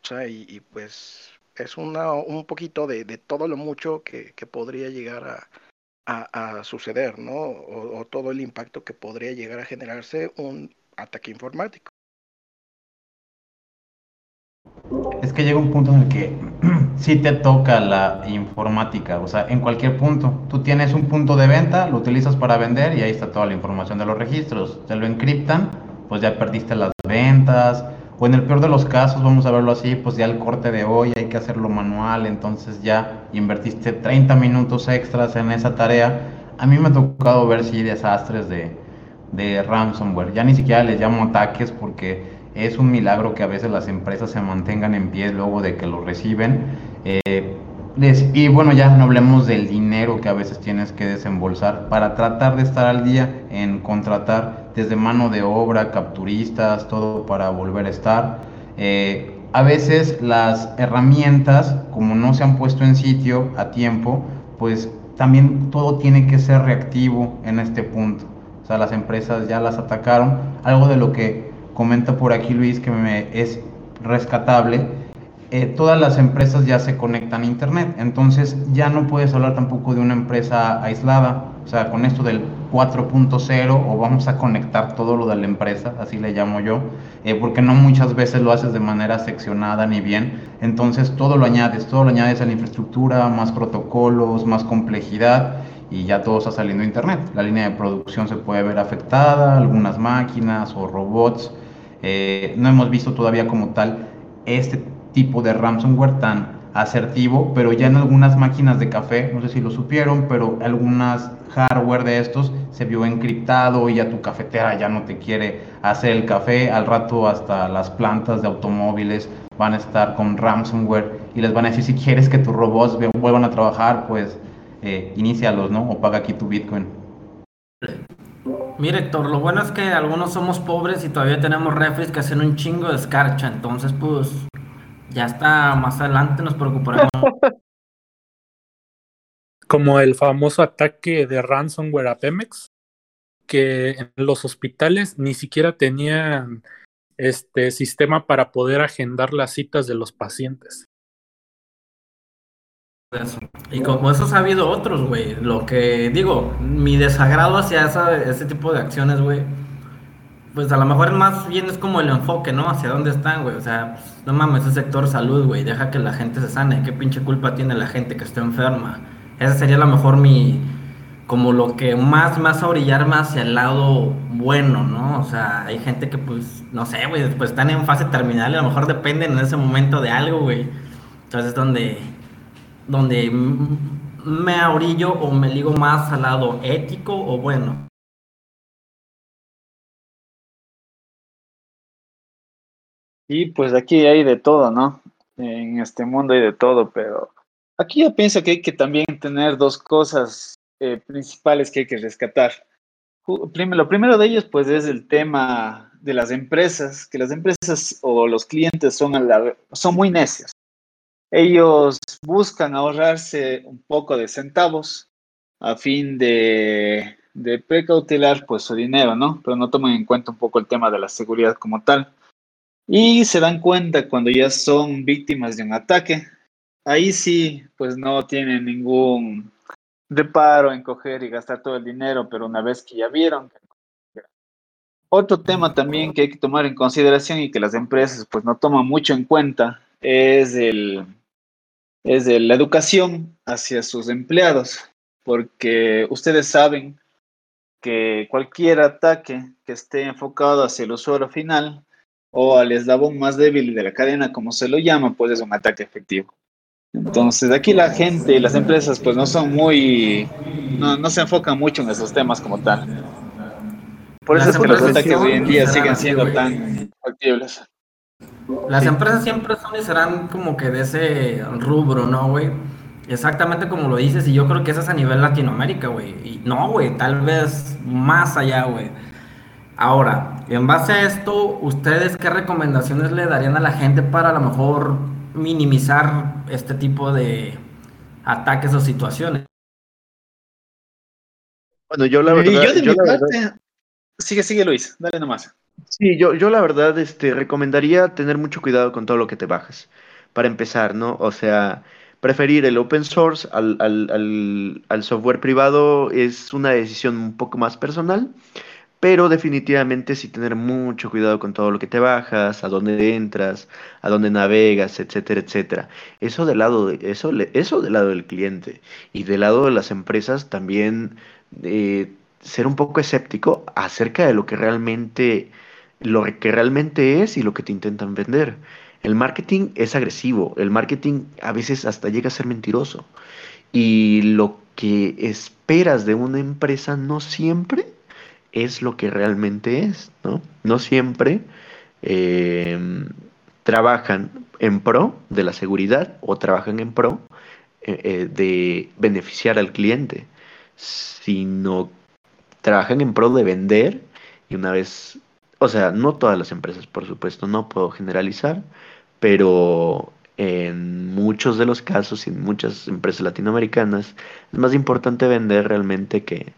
o sea, y, pues es una, un poquito de, de todo lo mucho que, que podría llegar a, a, suceder, ¿no? o, todo el impacto que podría llegar a generarse un ataque informático. Es que llega un punto en el que sí te toca la informática, o sea, en cualquier punto. Tú tienes un punto de venta, lo utilizas para vender y ahí está toda la información de los registros. Te lo encriptan, pues ya perdiste las ventas. O en el peor de los casos, vamos a verlo así, pues ya el corte de hoy hay que hacerlo manual, entonces ya invertiste 30 minutos extras en esa tarea. A mí me ha tocado ver sí desastres de, de ransomware. Ya ni siquiera les llamo ataques porque es un milagro que a veces las empresas se mantengan en pie luego de que lo reciben. Eh, y bueno, ya no hablemos del dinero que a veces tienes que desembolsar para tratar de estar al día en contratar desde mano de obra, capturistas, todo para volver a estar. Eh, a veces las herramientas, como no se han puesto en sitio a tiempo, pues también todo tiene que ser reactivo en este punto. O sea, las empresas ya las atacaron. Algo de lo que comenta por aquí Luis que me es rescatable, eh, todas las empresas ya se conectan a Internet, entonces ya no puedes hablar tampoco de una empresa aislada, o sea, con esto del 4.0 o vamos a conectar todo lo de la empresa, así le llamo yo, eh, porque no muchas veces lo haces de manera seccionada ni bien, entonces todo lo añades, todo lo añades a la infraestructura, más protocolos, más complejidad y ya todo está saliendo a Internet. La línea de producción se puede ver afectada, algunas máquinas o robots eh, no hemos visto todavía como tal este tipo de ransomware tan asertivo, pero ya en algunas máquinas de café, no sé si lo supieron, pero algunas hardware de estos se vio encriptado y ya tu cafetera ya no te quiere hacer el café, al rato hasta las plantas de automóviles van a estar con ransomware y les van a decir si quieres que tus robots vuelvan a trabajar, pues eh, inícialos, ¿no? O paga aquí tu Bitcoin. Mire, Héctor, lo bueno es que algunos somos pobres y todavía tenemos refres que hacen un chingo de escarcha, entonces pues ya está, más adelante nos preocuparemos. Como el famoso ataque de ransomware a Pemex, que en los hospitales ni siquiera tenían este sistema para poder agendar las citas de los pacientes. Y como eso ha habido otros, güey. Lo que digo, mi desagrado hacia ese tipo de acciones, güey. Pues a lo mejor más bien es como el enfoque, ¿no? Hacia dónde están, güey. O sea, pues, no mames, es sector salud, güey. Deja que la gente se sane. ¿Qué pinche culpa tiene la gente que está enferma? Ese sería a lo mejor mi. Como lo que más, más a orillar más hacia el lado bueno, ¿no? O sea, hay gente que, pues, no sé, güey, pues están en fase terminal y a lo mejor dependen en ese momento de algo, güey. Entonces es donde donde me ahorillo o me ligo más al lado ético o bueno. Y pues aquí hay de todo, ¿no? En este mundo hay de todo, pero aquí yo pienso que hay que también tener dos cosas eh, principales que hay que rescatar. Lo primero de ellos, pues, es el tema de las empresas, que las empresas o los clientes son, son muy necios ellos buscan ahorrarse un poco de centavos a fin de, de precautelar pues su dinero, ¿no? Pero no toman en cuenta un poco el tema de la seguridad como tal. Y se dan cuenta cuando ya son víctimas de un ataque. Ahí sí, pues no tienen ningún reparo en coger y gastar todo el dinero, pero una vez que ya vieron Otro tema también que hay que tomar en consideración y que las empresas pues no toman mucho en cuenta es el es de la educación hacia sus empleados, porque ustedes saben que cualquier ataque que esté enfocado hacia el usuario final o al eslabón más débil de la cadena, como se lo llama, pues es un ataque efectivo. Entonces, aquí la gente y las empresas pues no son muy, no, se enfocan mucho en esos temas como tal. Por eso es que los ataques hoy en día siguen siendo tan factibles. Las empresas siempre son y serán como que de ese rubro, ¿no, güey? Exactamente como lo dices, y yo creo que eso es a nivel Latinoamérica, güey. Y no, güey, tal vez más allá, güey. Ahora, en base a esto, ¿ustedes qué recomendaciones le darían a la gente para a lo mejor minimizar este tipo de ataques o situaciones? Bueno, yo la verdad. Y yo de mi parte. Sigue, sigue Luis, dale nomás. Sí, yo, yo la verdad este, recomendaría tener mucho cuidado con todo lo que te bajas. Para empezar, ¿no? O sea, preferir el open source al, al, al, al software privado es una decisión un poco más personal, pero definitivamente sí tener mucho cuidado con todo lo que te bajas, a dónde entras, a dónde navegas, etcétera, etcétera. Eso del lado, de, eso, eso del lado del cliente y del lado de las empresas también eh, ser un poco escéptico acerca de lo que realmente lo que realmente es y lo que te intentan vender. El marketing es agresivo, el marketing a veces hasta llega a ser mentiroso. Y lo que esperas de una empresa no siempre es lo que realmente es, ¿no? No siempre em, trabajan en pro de la seguridad o trabajan en pro eh, eh, de beneficiar al cliente, sino trabajan en pro de vender y una vez o sea, no todas las empresas, por supuesto, no puedo generalizar, pero en muchos de los casos y en muchas empresas latinoamericanas es más importante vender realmente que,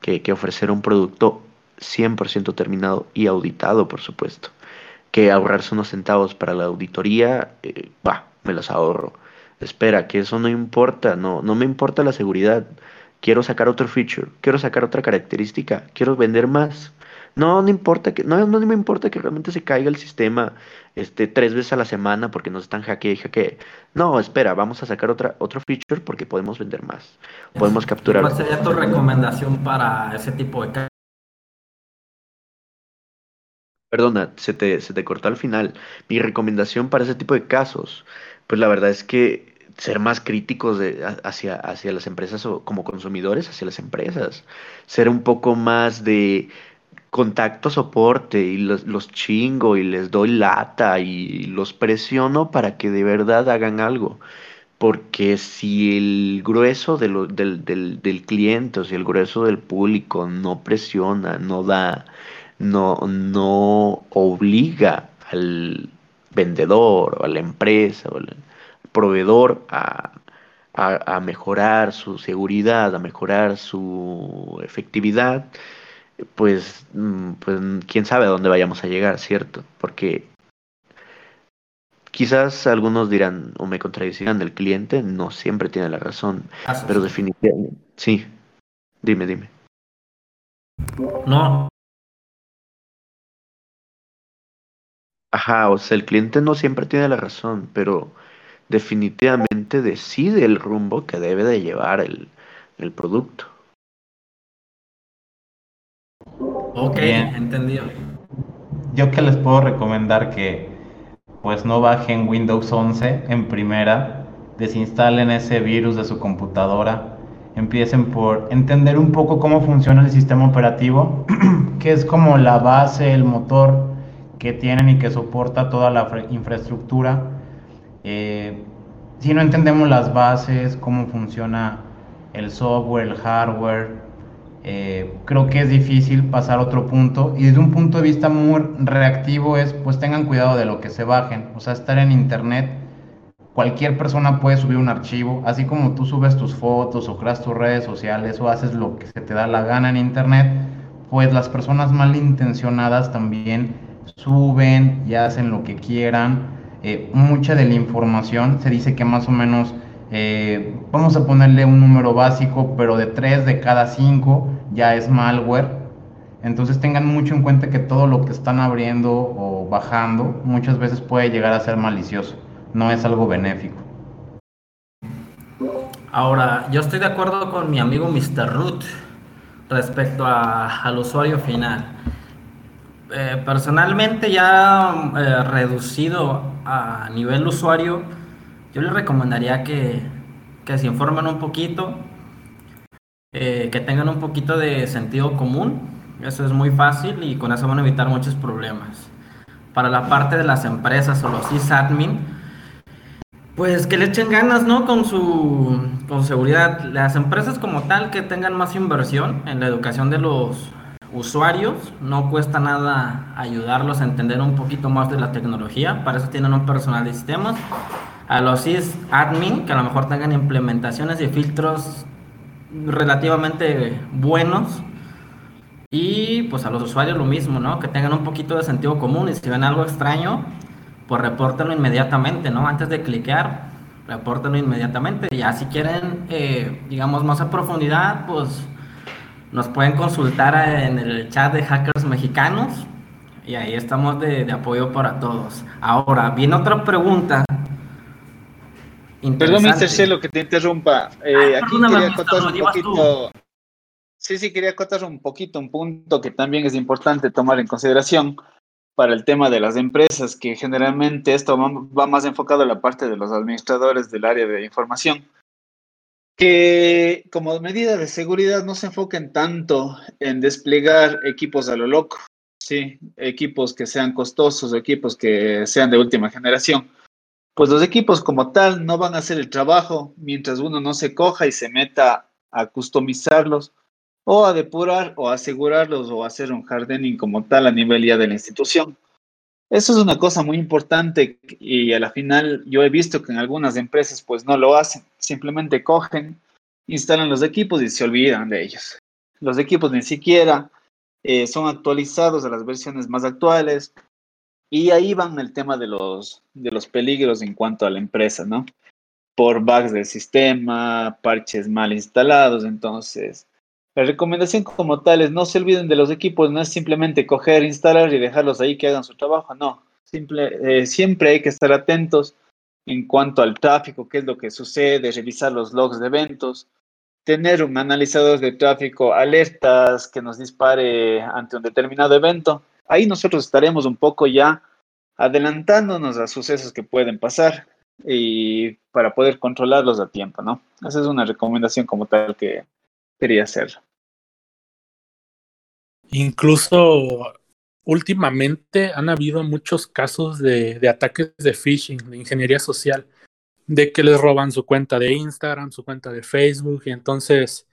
que, ofrecer un producto 100% terminado y auditado, por supuesto. Que ahorrarse unos centavos para la auditoría, eh, va, me los ahorro. Espera, que eso no importa, no, no me importa la seguridad. Quiero sacar otro feature, quiero sacar otra característica, quiero vender más. No, no importa que, no, no me importa que realmente se caiga el sistema este, tres veces a la semana porque nos están hackeando y hackee. No, espera, vamos a sacar otra, otro feature porque podemos vender más. Podemos capturar. ¿Cuál sería tu recomendación para ese tipo de casos? Perdona, se te, se te cortó al final. Mi recomendación para ese tipo de casos, pues la verdad es que ser más críticos de, hacia, hacia las empresas o como consumidores, hacia las empresas. Ser un poco más de contacto soporte y los, los, chingo y les doy lata y los presiono para que de verdad hagan algo. Porque si el grueso de del, del, del, cliente o si el grueso del público no presiona, no da, no, no obliga al vendedor o a la empresa o al proveedor a, a, a mejorar su seguridad, a mejorar su efectividad, pues, mm, pues quién sabe a dónde vayamos a llegar, ¿cierto? Porque quizás algunos dirán o me contradicirán, el cliente no siempre tiene la razón, pero definitivamente, sí, dime, dime. No. Ajá, o sea, el cliente no siempre tiene la razón, pero definitivamente decide el rumbo que debe de llevar el, el producto. Ok, entendido. Yo que les puedo recomendar que pues no bajen Windows 11 en primera, desinstalen ese virus de su computadora, empiecen por entender un poco cómo funciona el sistema operativo, que es como la base, el motor que tienen y que soporta toda la infraestructura. Eh, si no entendemos las bases, cómo funciona el software, el hardware, eh, creo que es difícil pasar a otro punto. Y desde un punto de vista muy reactivo es pues tengan cuidado de lo que se bajen, o sea, estar en internet, cualquier persona puede subir un archivo, así como tú subes tus fotos o creas tus redes sociales o haces lo que se te da la gana en internet, pues las personas malintencionadas también suben y hacen lo que quieran. Eh, mucha de la información se dice que más o menos eh, vamos a ponerle un número básico, pero de 3 de cada 5 ya es malware. Entonces tengan mucho en cuenta que todo lo que están abriendo o bajando muchas veces puede llegar a ser malicioso, no es algo benéfico. Ahora, yo estoy de acuerdo con mi amigo Mr. Root respecto al usuario final. Eh, personalmente ya eh, reducido a nivel usuario, yo les recomendaría que, que se informen un poquito, eh, que tengan un poquito de sentido común. Eso es muy fácil y con eso van a evitar muchos problemas. Para la parte de las empresas o los sysadmin, pues que le echen ganas, ¿no? Con su con seguridad. Las empresas como tal que tengan más inversión en la educación de los usuarios, no cuesta nada ayudarlos a entender un poquito más de la tecnología. Para eso tienen un personal de sistemas. A los sysadmin, que a lo mejor tengan implementaciones y filtros relativamente buenos. Y pues a los usuarios lo mismo, ¿no? Que tengan un poquito de sentido común y si ven algo extraño, pues repórtenlo inmediatamente, ¿no? Antes de cliquear, repórtenlo inmediatamente. Ya si quieren, eh, digamos, más a profundidad, pues nos pueden consultar en el chat de hackers mexicanos y ahí estamos de, apoyo para todos. Ahora, viene otra pregunta. Perdón, Mr. Cielo, que te interrumpa. Eh, aquí quería acotar un poquito. Sí, sí, quería acotar un poquito un punto que también es importante tomar en consideración para el tema de las empresas, que generalmente esto va más enfocado a la parte de los administradores del área de información que como medida de seguridad no se enfoquen tanto en desplegar equipos a lo loco, ¿sí? equipos que sean costosos, equipos que sean de última generación. Pues los equipos como tal no van a hacer el trabajo mientras uno no se coja y se meta a customizarlos o a depurar o asegurarlos o hacer un hardening como tal a nivel ya de la institución. Eso es una cosa muy importante y a la final yo he visto que en algunas empresas pues no lo hacen, simplemente cogen, instalan los equipos y se olvidan de ellos. Los equipos ni siquiera eh, son actualizados a las versiones más actuales y ahí van el tema de los, de los peligros en cuanto a la empresa, ¿no? Por bugs del sistema, parches mal instalados, entonces la recomendación como tal es no se olviden de los equipos, no es simplemente coger, instalar y dejarlos ahí que hagan su trabajo, no. Simple, eh, siempre hay que estar atentos en cuanto al tráfico, qué es lo que sucede, revisar los logs de eventos, tener un analizador de tráfico, alertas que nos dispare ante un determinado evento. Ahí nosotros estaremos un poco ya adelantándonos a sucesos que pueden pasar y para poder controlarlos a tiempo, ¿no? Esa es una recomendación como tal que quería hacer. Incluso últimamente han habido muchos casos de, ataques de phishing, de ingeniería social, de que les roban su cuenta de Instagram, su cuenta de Facebook, y entonces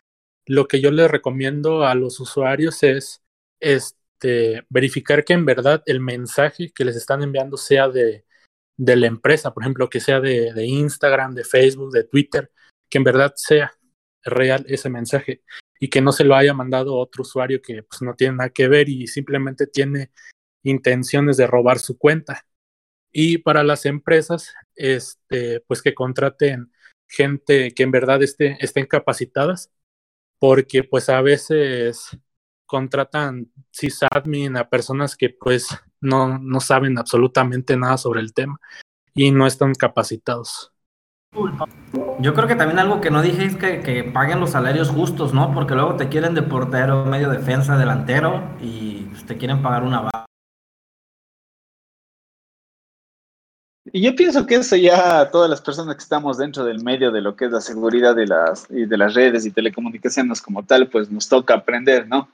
lo que yo les recomiendo a los usuarios es este, verificar que en verdad el mensaje que les están enviando sea de, de la empresa, por ejemplo, que sea de, de Instagram, de Facebook, de Twitter, que en verdad sea real ese mensaje y que no se lo haya mandado otro usuario que pues, no tiene nada que ver y simplemente tiene intenciones de robar su cuenta. Y para las empresas, este, pues que contraten gente que en verdad esté, estén capacitadas, porque pues a veces contratan sysadmin a personas que pues no, no saben absolutamente nada sobre el tema y no están capacitados. Yo creo que también algo que no dije es que, paguen los salarios justos, ¿no? Porque luego te quieren de portero, medio defensa, delantero y pues, te quieren pagar una baja. Y yo pienso que eso ya todas las personas que estamos dentro del medio de lo que es la seguridad de las, y de las redes y telecomunicaciones como tal, pues nos toca aprender, ¿no?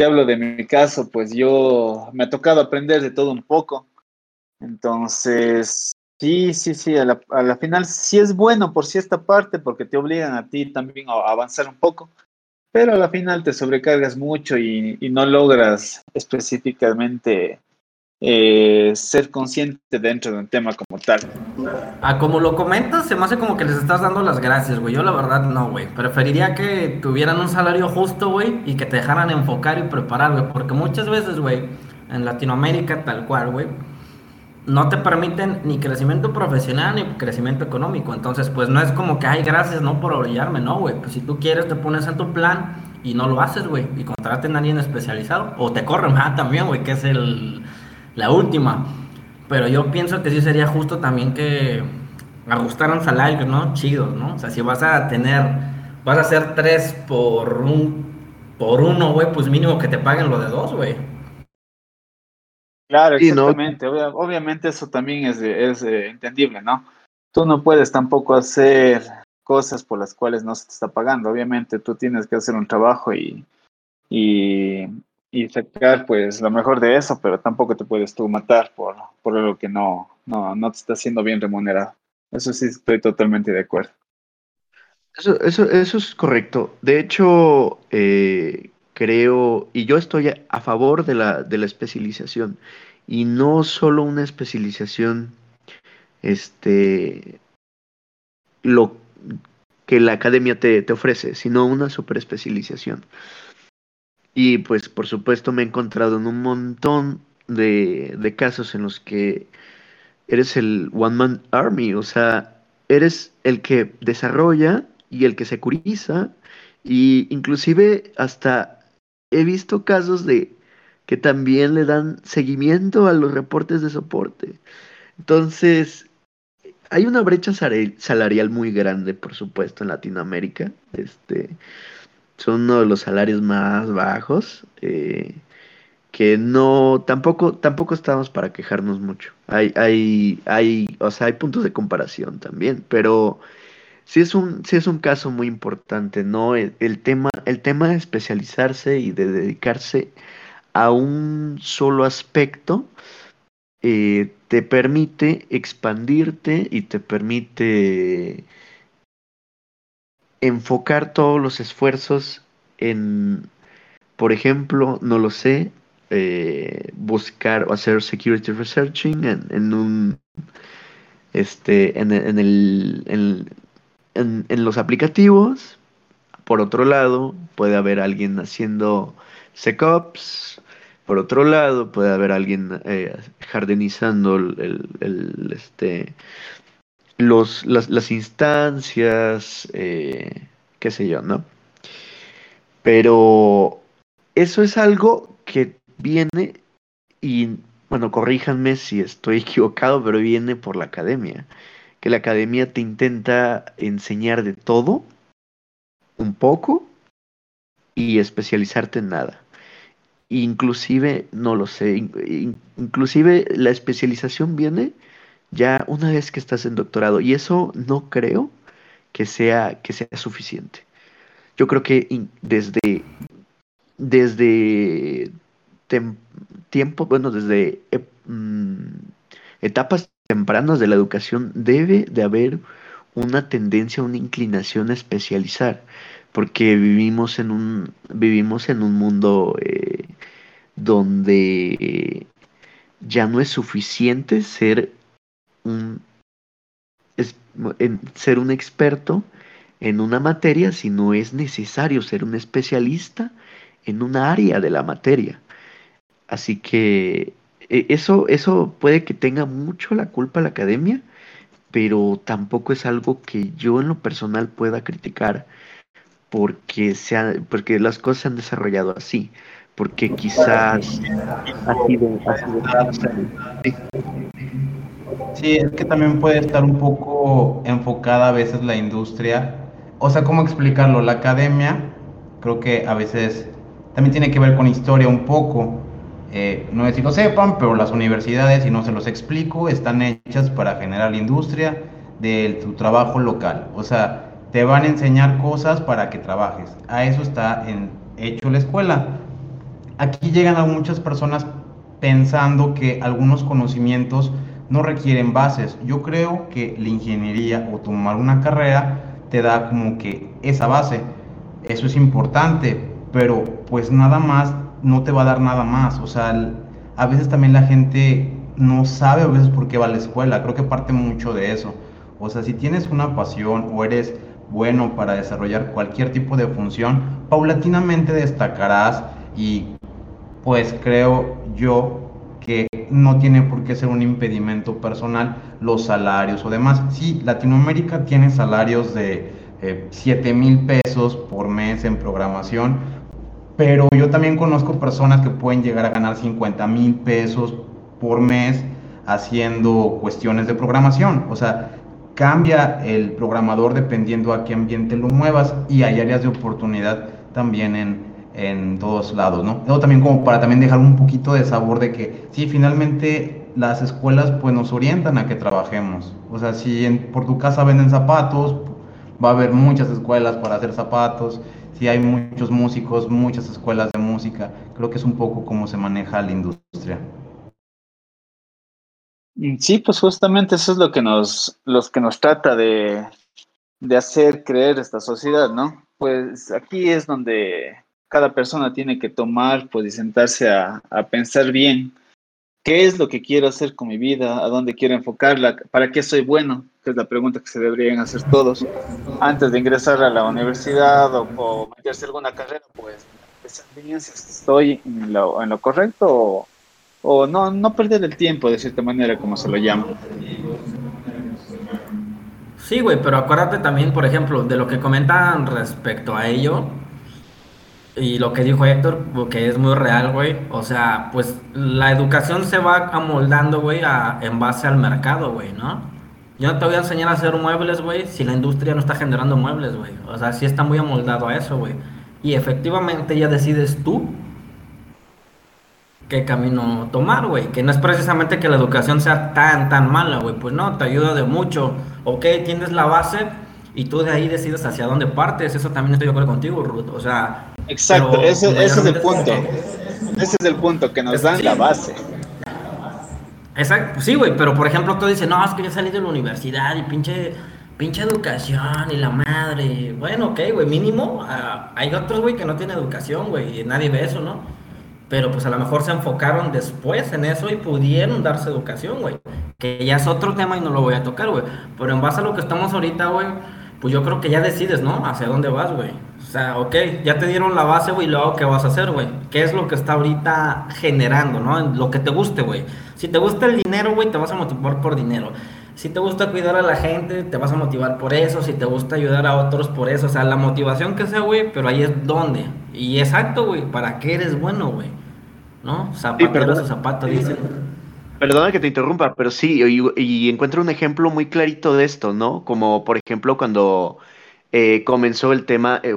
Te hablo de mi caso, pues yo me ha tocado aprender de todo un poco. Entonces, Sí, sí, sí, a la, final sí es bueno por cierta parte porque te obligan a ti también a avanzar un poco, pero a la final te sobrecargas mucho y, no logras específicamente eh, ser consciente dentro de un tema como tal. Ah, como lo comentas, se me hace como que les estás dando las gracias, güey. Yo la verdad no, güey. Preferiría que tuvieran un salario justo, güey, y que te dejaran enfocar y preparar, güey. Porque muchas veces, güey, en Latinoamérica tal cual, güey no te permiten ni crecimiento profesional ni crecimiento económico. Entonces, pues no es como que, ay, gracias, no por orillarme, no, güey. Pues si tú quieres, te pones en tu plan y no lo haces, güey, y contraten a alguien especializado, o te corren más también, güey, que es el, la última. Pero yo pienso que sí sería justo también que ajustaran salarios, ¿no? Chidos, ¿no? O sea, si vas a tener, vas a hacer tres por un, por uno, güey, pues mínimo que te paguen lo de dos, güey. Claro, exactamente. obviamente eso también es, es eh, entendible, ¿no? Tú no puedes tampoco hacer cosas por las cuales no se te está pagando. Obviamente tú tienes que hacer un trabajo y, y, y sacar pues lo mejor de eso, pero tampoco te puedes tú matar por, por algo que no, no, no te está haciendo bien remunerado. Eso sí estoy totalmente de acuerdo. Eso, eso, eso es correcto. De hecho, eh, creo, y yo estoy a favor de la, de la especialización, y no solo una especialización, este, lo que la academia te, te ofrece, sino una super especialización. Y pues por supuesto me he encontrado en un montón de, de casos en los que eres el One Man Army, o sea, eres el que desarrolla y el que securiza y inclusive hasta he visto casos de que también le dan seguimiento a los reportes de soporte. Entonces, hay una brecha salarial muy grande, por supuesto, en Latinoamérica. Este, son uno de los salarios más bajos. Eh, que no, tampoco, tampoco estamos para quejarnos mucho. Hay, hay, hay, o sea, hay puntos de comparación también, pero sí es un, sí es un caso muy importante, ¿no? El, tema, el tema de especializarse y de dedicarse a un solo aspecto eh, te permite expandirte y te permite enfocar todos los esfuerzos en, por ejemplo, no lo sé, eh, buscar o hacer security researching en, un este en, el en, los aplicativos. Por otro lado puede haber alguien haciendo secops. Por otro lado puede haber alguien eh, jardinizando el, este los las, instancias eh, qué sé yo no pero eso es algo que viene, y bueno, corríjanme si estoy equivocado, pero viene por la academia. Que la academia te intenta enseñar de todo, un poco, y especializarte en nada. Inclusive, no lo sé, inclusive la especialización viene ya una vez que estás en doctorado, y eso no creo que sea, que sea suficiente. Yo creo que desde, desde tiempo, bueno, desde mm, etapas tempranas de la educación debe de haber una tendencia, una inclinación a especializar, porque vivimos en un, vivimos en un mundo eh, donde ya no es suficiente ser un, ser un experto en una materia, sino es necesario ser un especialista en una área de la materia. Así que e, eso, eso puede que tenga mucho la culpa la academia, pero tampoco es algo que yo en lo personal pueda criticar porque, sea, porque las cosas se han desarrollado así, porque quizás ha sido, Sí, es que también puede estar un poco enfocada a veces la industria. O sea, ¿cómo explicarlo? La academia creo que a veces también tiene que ver con historia un poco. Eh, no es si lo sepan, pero las universidades, si no se los explico, están hechas para generar la industria de tu trabajo local. O sea, te van a enseñar cosas para que trabajes. A eso está en, hecho la escuela. Aquí llegan a muchas personas pensando que algunos conocimientos no requieren bases. Yo creo que la ingeniería o tomar una carrera te da como que esa base. Eso es importante, pero pues nada más no te va a dar nada más. O sea, a veces también la gente no sabe a veces por qué va a la escuela. Creo que parte mucho de eso. O sea, si tienes una pasión o eres bueno para desarrollar cualquier tipo de función, paulatinamente destacarás y pues creo yo que no tiene por qué ser un impedimento personal los salarios o demás. Sí, Latinoamérica tiene salarios de eh, 7 mil pesos por mes en programación, pero yo también conozco personas que pueden llegar a ganar 50 mil pesos por mes haciendo cuestiones de programación. O sea, cambia el programador dependiendo a qué ambiente lo muevas y hay áreas de oportunidad también en, en todos lados, ¿no? Eso también como para también dejar un poquito de sabor de que sí, finalmente las escuelas pues nos orientan a que trabajemos. O sea, si por tu casa venden zapatos, va a haber muchas escuelas para hacer zapatos. Si hay muchos músicos, muchas escuelas de música. Creo que es un poco cómo se maneja la industria. Mm, sí, pues justamente eso es lo que nos, los que nos trata de, de hacer creer esta sociedad, ¿no? Pues aquí es donde cada persona tiene que tomar, pues, y sentarse a, a pensar bien qué es lo que quiero hacer con mi vida, a dónde quiero enfocarla, para qué soy bueno, que es la pregunta que se deberían hacer todos antes de ingresar a la universidad o, o meterse alguna carrera, pues pensar bien si estoy en lo, en lo correcto o, o no, no perder el tiempo de cierta manera, como se lo llama. Sí, güey, pero acuérdate también, por ejemplo, de lo que comentan respecto a ello y lo que dijo Héctor, que es muy real, güey. O sea, pues la educación se va amoldando, güey, en base al mercado, güey, ¿no? Yo no te voy a enseñar a hacer muebles, güey, si la industria no está generando muebles, güey. O sea, sí está muy amoldado a eso, güey. Y efectivamente ya decides tú qué camino tomar, güey. Que no es precisamente que la educación sea tan, tan mala, güey. Pues no, te ayuda de mucho. Ok, tienes la base y tú de ahí decides hacia dónde partes. Eso también estoy de acuerdo contigo, Ruth. O sea... Exacto, ese, ese, es el punto. Ese es el punto, que nos dan la base. Exacto, sí, güey, pero por ejemplo tú dices, no, es que yo salí de la universidad y pinche, pinche educación y la madre. Bueno, ok, güey, mínimo. Uh, hay otros, güey, que no tienen educación, güey, y nadie ve eso, ¿no? pero pues a lo mejor se enfocaron después en eso y pudieron darse educación, güey. Que ya es otro tema y no lo voy a tocar, güey. Pero en base a lo que estamos ahorita, güey, pues yo creo que ya decides, ¿no? Hacia dónde vas, güey. O sea, ok, ya te dieron la base, güey, luego qué vas a hacer, güey. ¿Qué es lo que está ahorita generando, ¿no? Lo que te guste, güey. Si te gusta el dinero, güey, te vas a motivar por dinero. Si te gusta cuidar a la gente, te vas a motivar por eso. Si te gusta ayudar a otros, por eso. O sea, la motivación que sea, güey, pero ahí es donde. Y exacto, güey, ¿para qué eres bueno, güey? ¿no? Zapatero sí, zapato, dicen. Perdona que te interrumpa, pero sí, y, encuentro un ejemplo muy clarito de esto, ¿no? Como por ejemplo cuando eh, comenzó el tema, eh,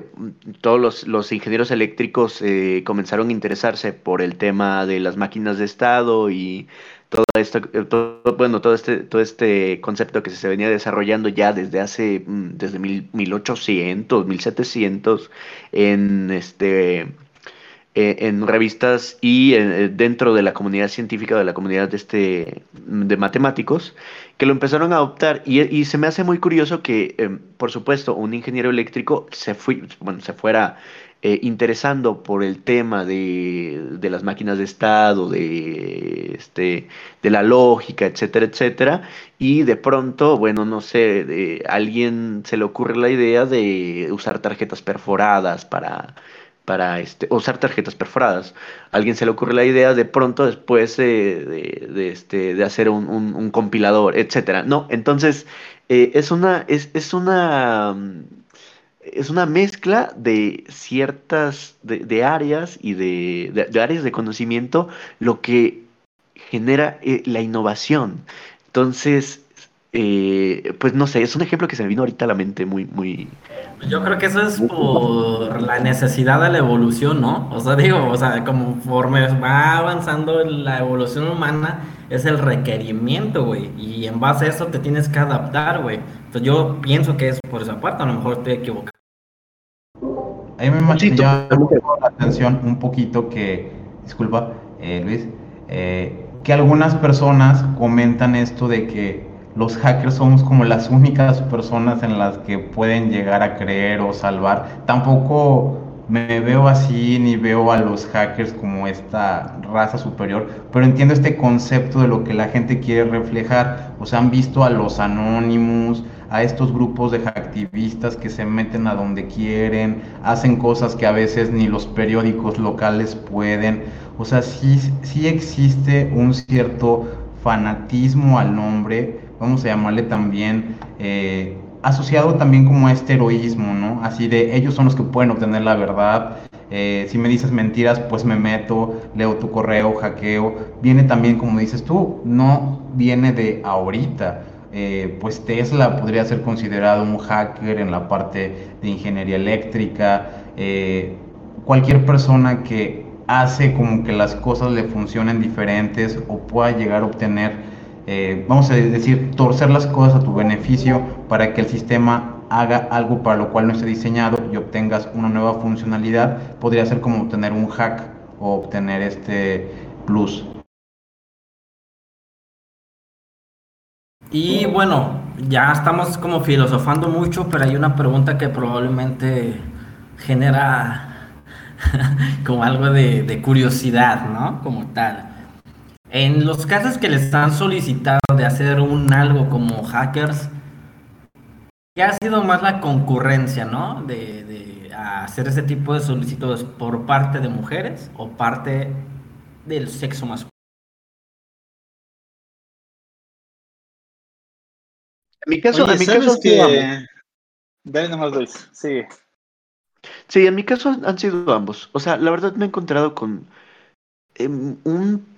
todos los, los, ingenieros eléctricos eh, comenzaron a interesarse por el tema de las máquinas de estado y todo esto, todo, bueno, todo este, todo este concepto que se venía desarrollando ya desde hace, mm, desde mil, 1800, 1700, en este eh, en revistas y eh, dentro de la comunidad científica, de la comunidad de, este, de matemáticos, que lo empezaron a adoptar. Y, se me hace muy curioso que, em, por supuesto, un ingeniero eléctrico se, fue, bueno, se fuera eh, interesando por el tema de, de, las máquinas de estado, de, este, de la lógica, etcétera, etcétera. Y de pronto, bueno, no sé, de, alguien se le ocurre la idea de usar tarjetas perforadas para para este, usar tarjetas perforadas. A alguien se le ocurre la idea de pronto después de, de, este, de hacer un, un, compilador, etcétera. No, entonces eh, es una, es, es, una es una mezcla de ciertas de, áreas y de, de, áreas de conocimiento lo que genera eh, la innovación. Entonces, eh, pues no sé, es un ejemplo que se me vino ahorita a la mente muy, muy... Yo creo que eso es por la necesidad de la evolución, ¿no? O sea, digo, o sea, conforme va avanzando la evolución humana, es el requerimiento, güey. Y en base a eso te tienes que adaptar, güey. Entonces yo pienso que es por esa parte, a lo mejor estoy equivocado. A mí me llama la atención un poquito que, disculpa, eh, Luis, eh, que algunas personas comentan esto de que los hackers somos como las únicas personas en las que pueden llegar a creer o salvar. Tampoco me veo así ni veo a los hackers como esta raza superior, pero entiendo este concepto de lo que la gente quiere reflejar. O sea, han visto a los anónimos, a estos grupos de hacktivistas que se meten a donde quieren, hacen cosas que a veces ni los periódicos locales pueden. O sea, sí, sí existe un cierto fanatismo al nombre vamos a llamarle también, eh, asociado también como a este heroísmo, ¿no? Así de ellos son los que pueden obtener la verdad. Eh, si me dices mentiras, pues me meto, leo tu correo, hackeo. Viene también, como dices tú, no viene de ahorita. Eh, pues Tesla podría ser considerado un hacker en la parte de ingeniería eléctrica. Cualquier persona que hace como que las cosas le funcionen diferentes o pueda llegar a obtener eh, vamos a decir, torcer las cosas a tu beneficio para que el sistema haga algo para lo cual no esté diseñado y obtengas una nueva funcionalidad, podría ser como obtener un hack o obtener este plus. Y bueno, ya estamos como filosofando mucho, pero hay una pregunta que probablemente genera como algo de, de curiosidad, ¿no? Como tal. En los casos que les han solicitado de hacer un algo como hackers, ¿qué ha sido más la concurrencia, ¿no? De, hacer ese tipo de solicitudes por parte de mujeres o parte del sexo masculino. En mi caso, en mi caso que... Dale nomás Luis, sí. Sí, en mi caso han sido ambos. O sea, la verdad me he encontrado con em, un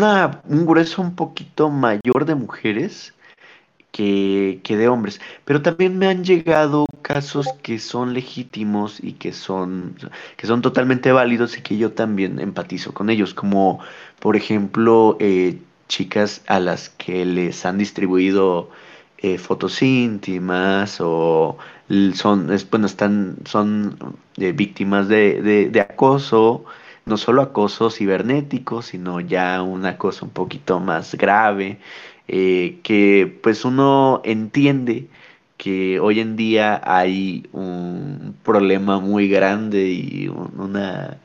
un grueso un poquito mayor de mujeres que, que, de hombres. Pero también me han llegado casos que son legítimos y que son, que son totalmente válidos y que yo también empatizo con ellos. Como por ejemplo eh, chicas a las que les han distribuido eh, fotos íntimas o son, bueno, están, son eh, víctimas de, de acoso no solo acoso cibernético, sino ya un acoso un poquito más grave, eh, que pues uno entiende que hoy en día hay un problema muy grande y una,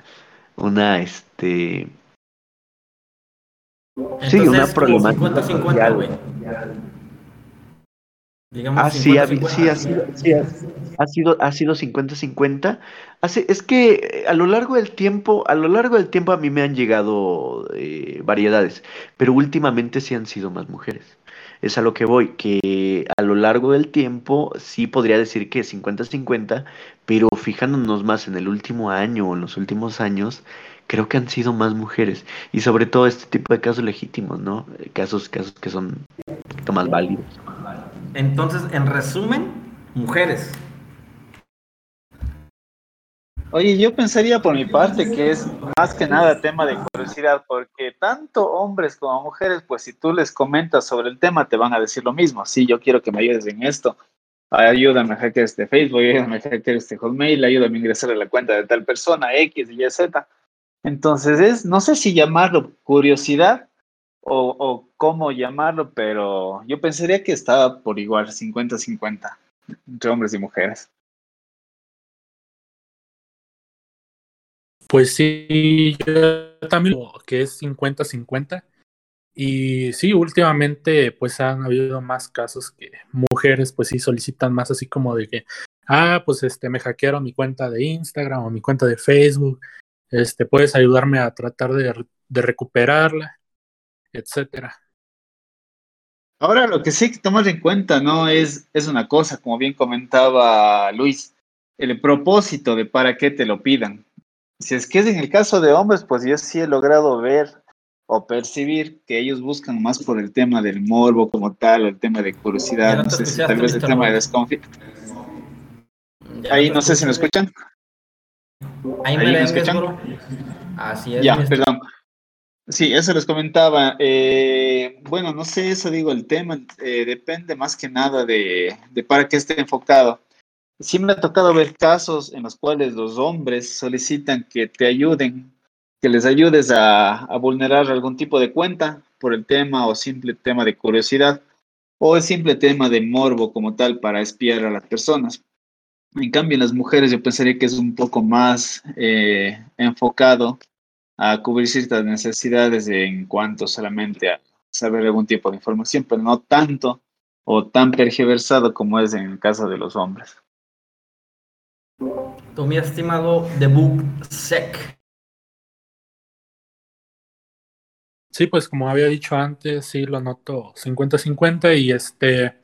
una, este... sí, una problemática 50, ah, sí, ha, sí, ha, sido, ha sido, ha sido 50-50. Es que eh, a lo largo del tiempo, a lo largo del tiempo a mí me han llegado eh, variedades, pero últimamente sí han sido más mujeres. Es a lo que voy, que a lo largo del tiempo sí podría decir que 50-50, pero fijándonos más en el último año o en los últimos años, creo que han sido más mujeres. Y sobre todo este tipo de casos legítimos, ¿no? Casos, casos que son un poquito más válidos. Entonces, en resumen, mujeres. Oye, yo pensaría por mi parte que es más que nada tema de curiosidad, porque tanto hombres como mujeres, pues si tú les comentas sobre el tema, te van a decir lo mismo. Sí, yo quiero que me ayudes en esto. Ayúdame a hackear este Facebook, ayúdame a hackear este Hotmail, ayúdame a ingresar a la cuenta de tal persona, X, Y, Z. Entonces, es, no sé si llamarlo curiosidad o, cómo llamarlo, pero yo pensaría que estaba por igual 50-50 entre hombres y mujeres. Pues sí, yo también que es 50-50. Y sí, últimamente pues han habido más casos que mujeres pues sí solicitan más así como de que, ah, pues este me hackearon mi cuenta de Instagram o mi cuenta de Facebook, este, puedes ayudarme a tratar de, de recuperarla etcétera. Ahora lo que sí hay que tomar en cuenta, ¿no? Es, es una cosa, como bien comentaba Luis, el propósito de para qué te lo pidan. Si es que es en el caso de hombres, pues yo sí he logrado ver o percibir que ellos buscan más por el tema del morbo como tal, o el tema de curiosidad, no, sé si tal vez el tema de desconfianza. Ahí no sé si me escuchan. Ahí me, escuchan. Así es. Ya, perdón. Sí, eso les comentaba. Eh, bueno, no sé, eso digo, el tema eh, depende más que nada de, para qué esté enfocado. Sí me ha tocado ver casos en los cuales los hombres solicitan que te ayuden, que les ayudes a, vulnerar algún tipo de cuenta por el tema o simple tema de curiosidad o el simple tema de morbo como tal para espiar a las personas. En cambio, en las mujeres yo pensaría que es un poco más eh, enfocado a cubrir ciertas necesidades en cuanto solamente a saber algún tipo de información, pero no tanto o tan pergiversado como es en el caso de los hombres. Tu mi estimado The Book Sec. Sí, pues como había dicho antes, sí lo noto 50-50 y este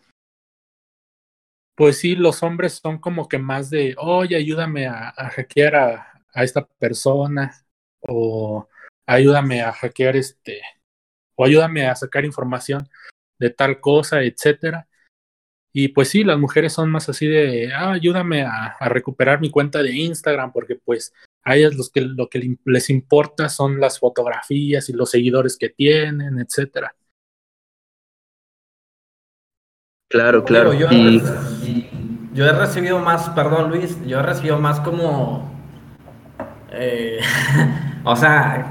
pues sí, los hombres son como que más de, oye, ayúdame a, hackear a, a, esta persona, o ayúdame a hackear este, o ayúdame a sacar información de tal cosa, etcétera. Y pues sí, las mujeres son más así de, ah, ayúdame a, recuperar mi cuenta de Instagram, porque pues a ellas los que, lo que les importa son las fotografías y los seguidores que tienen, etcétera. Claro, claro. Yo, y... yo, he recibido más, perdón Luis, yo he recibido más como, eh, o sea,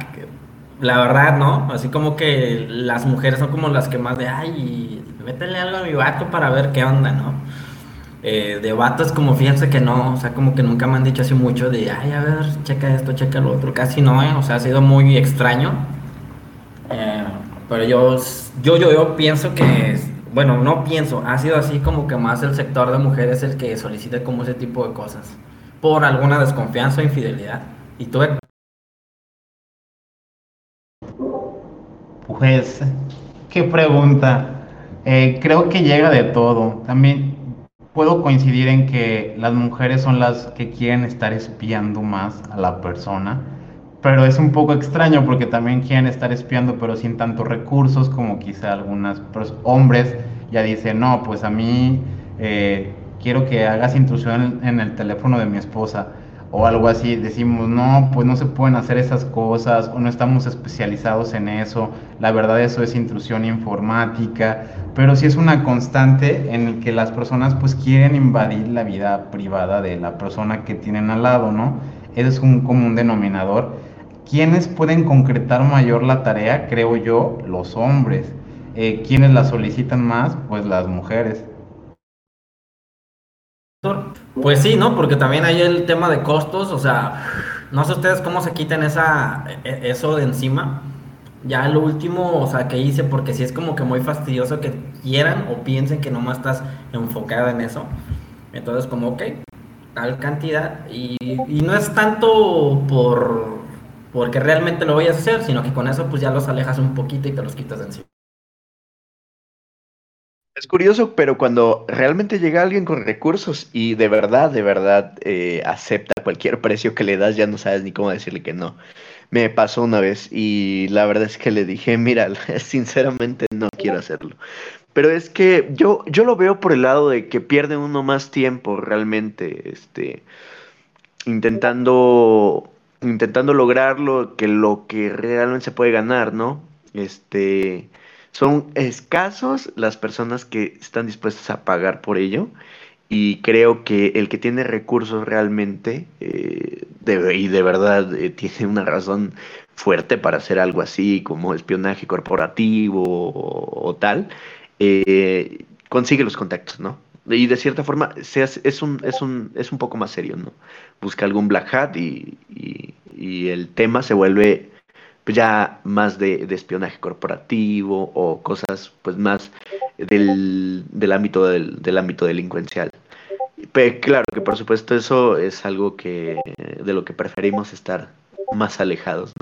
la verdad, ¿no? Así como que las mujeres son como las que más de, ay, métele algo a mi vato para ver qué onda, ¿no? Eh, de vatos como fíjense que no, o sea, como que nunca me han dicho así mucho de, ay, a ver, checa esto, checa lo otro, casi no, ¿eh? O sea, ha sido muy extraño. Eh, pero yo, yo, yo, yo pienso que, bueno, no pienso, ha sido así como que más el sector de mujeres el que solicita como ese tipo de cosas, por alguna desconfianza o infidelidad. Y tú, Pues, qué pregunta. Eh, creo que llega de todo. También puedo coincidir en que las mujeres son las que quieren estar espiando más a la persona, pero es un poco extraño porque también quieren estar espiando pero sin tantos recursos como quizá algunas hombres ya dicen, no, pues a mí eh, quiero que hagas intrusión en el teléfono de mi esposa o algo así, decimos, no, pues no se pueden hacer esas cosas o no estamos especializados en eso, la verdad eso es intrusión informática, pero sí es una constante en el que las personas pues quieren invadir la vida privada de la persona que tienen al lado, ¿no? Es un común denominador. ¿Quiénes pueden concretar mayor la tarea? Creo yo, los hombres. Eh, ¿Quiénes la solicitan más? Pues las mujeres. Pues sí, ¿no? Porque también hay el tema de costos, o sea, no sé ustedes cómo se quitan esa, e, eso de encima. Ya lo último, o sea, que hice, porque sí es como que muy fastidioso que quieran o piensen que nomás estás enfocada en eso. Entonces, como, ok, tal cantidad. Y, y no es tanto por porque realmente lo voy a hacer, sino que con eso pues ya los alejas un poquito y te los quitas de encima. Es curioso, pero cuando realmente llega alguien con recursos y de verdad, de verdad eh, acepta cualquier precio que le das, ya no sabes ni cómo decirle que no. Me pasó una vez y la verdad es que le dije, mira, sinceramente no quiero hacerlo. Pero es que yo, yo lo veo por el lado de que pierde uno más tiempo realmente, este, intentando, intentando lograrlo que lo que realmente se puede ganar, ¿no? Este, son escasos las personas que están dispuestas a pagar por ello y creo que el que tiene recursos realmente eh, y de verdad eh, tiene una razón fuerte para hacer algo así como espionaje corporativo o, tal, eh, consigue los contactos, ¿no? Y de cierta forma es, un, es, un, es un poco más serio, ¿no? Busca algún black hat y, y el tema se vuelve pues, ya más de, espionaje corporativo o cosas pues más del, ámbito del, ámbito delincuencial. Pero claro que por supuesto eso es algo que de lo que preferimos estar más alejados.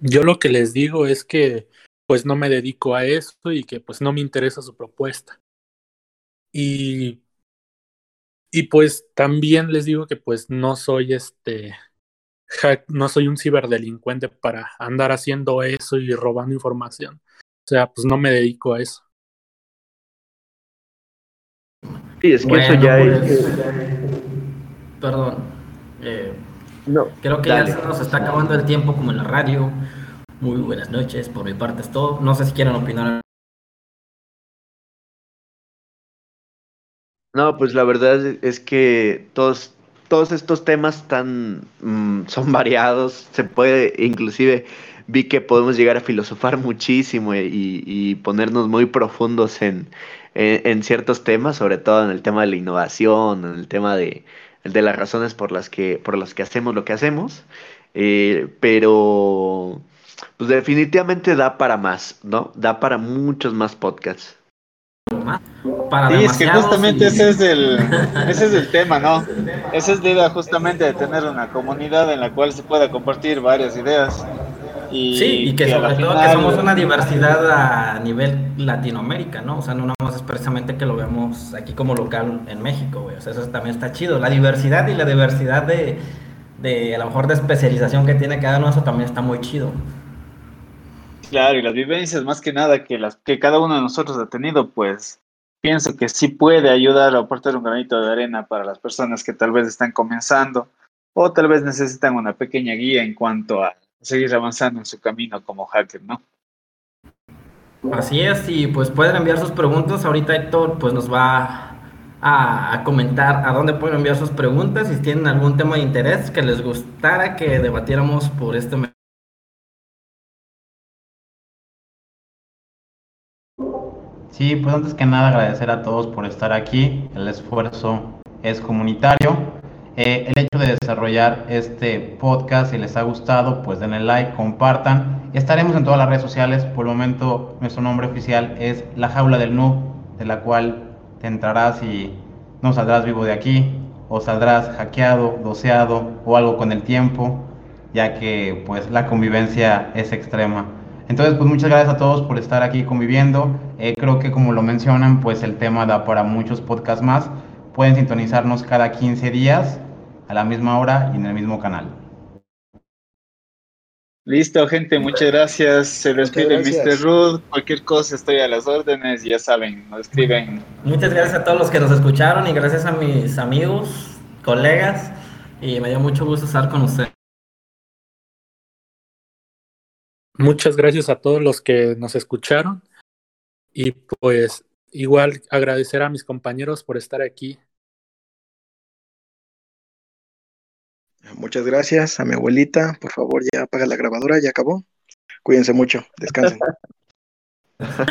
Yo lo que les digo es que pues no me dedico a esto y que pues no me interesa su propuesta. Y y pues también les digo que pues no soy este no soy un ciberdelincuente para andar haciendo eso y robando información. O sea, pues no me dedico a eso. Sí, es que eso ya es. Perdón. Eh, no, creo que ya se nos está acabando el tiempo como en la radio. Muy buenas noches, por mi parte es todo. No sé si quieren opinar. No, pues la verdad es que todos todos estos temas tan mm, son variados, se puede inclusive vi que podemos llegar a filosofar muchísimo y, ponernos muy profundos en, en, ciertos temas, sobre todo en el tema de la innovación, en el tema de, de las razones por las que por las que hacemos lo que hacemos, eh, pero pues definitivamente da para más, ¿no? Da para muchos más podcasts sí, es que justamente ese, es el, ese es el tema, ¿no? Esa es la idea justamente de tener una comunidad en la cual se pueda compartir varias ideas. Y sí, y que, sobre todo que somos una diversidad a nivel Latinoamérica, ¿no? O sea, no nada más es precisamente que lo veamos aquí como local en México, güey. O sea, eso también está chido. La diversidad y la diversidad de, de a lo mejor de especialización que tiene cada uno, eso también está muy chido. Claro, y las vivencias más que nada que las que cada uno de nosotros ha tenido, pues pienso que sí puede ayudar a aportar un granito de arena para las personas que tal vez están comenzando o tal vez necesitan una pequeña guía en cuanto a seguir avanzando en su camino como hacker, ¿no? Así es, y pues pueden enviar sus preguntas. Ahorita Héctor pues nos va a, a comentar a dónde pueden enviar sus preguntas. Si tienen algún tema de interés que les gustara que debatiéramos por este Sí, pues antes que nada agradecer a todos por estar aquí. El esfuerzo es comunitario. Eh, el hecho de desarrollar este podcast, si les ha gustado, pues denle like, compartan. Estaremos en todas las redes sociales. Por el momento, nuestro nombre oficial es La Jaula del Noob, de la cual te entrarás y no saldrás vivo de aquí, o saldrás hackeado, doseado o algo con el tiempo, ya que pues la convivencia es extrema. Entonces, pues muchas gracias a todos por estar aquí conviviendo. Eh, creo que como lo mencionan, pues el tema da para muchos podcasts más. Pueden sintonizarnos cada 15 días a la misma hora y en el mismo canal. Listo, gente, muchas gracias. Se despide. Mr. Ruth. Cualquier cosa estoy a las órdenes, ya saben, nos escriben. Muchas gracias a todos los que nos escucharon y gracias a mis amigos, colegas. Y me dio mucho gusto estar con ustedes. Muchas gracias a todos los que nos escucharon y pues igual agradecer a mis compañeros por estar aquí. Muchas gracias a mi abuelita. Por favor, ya apaga la grabadora, ya acabó. Cuídense mucho, descansen.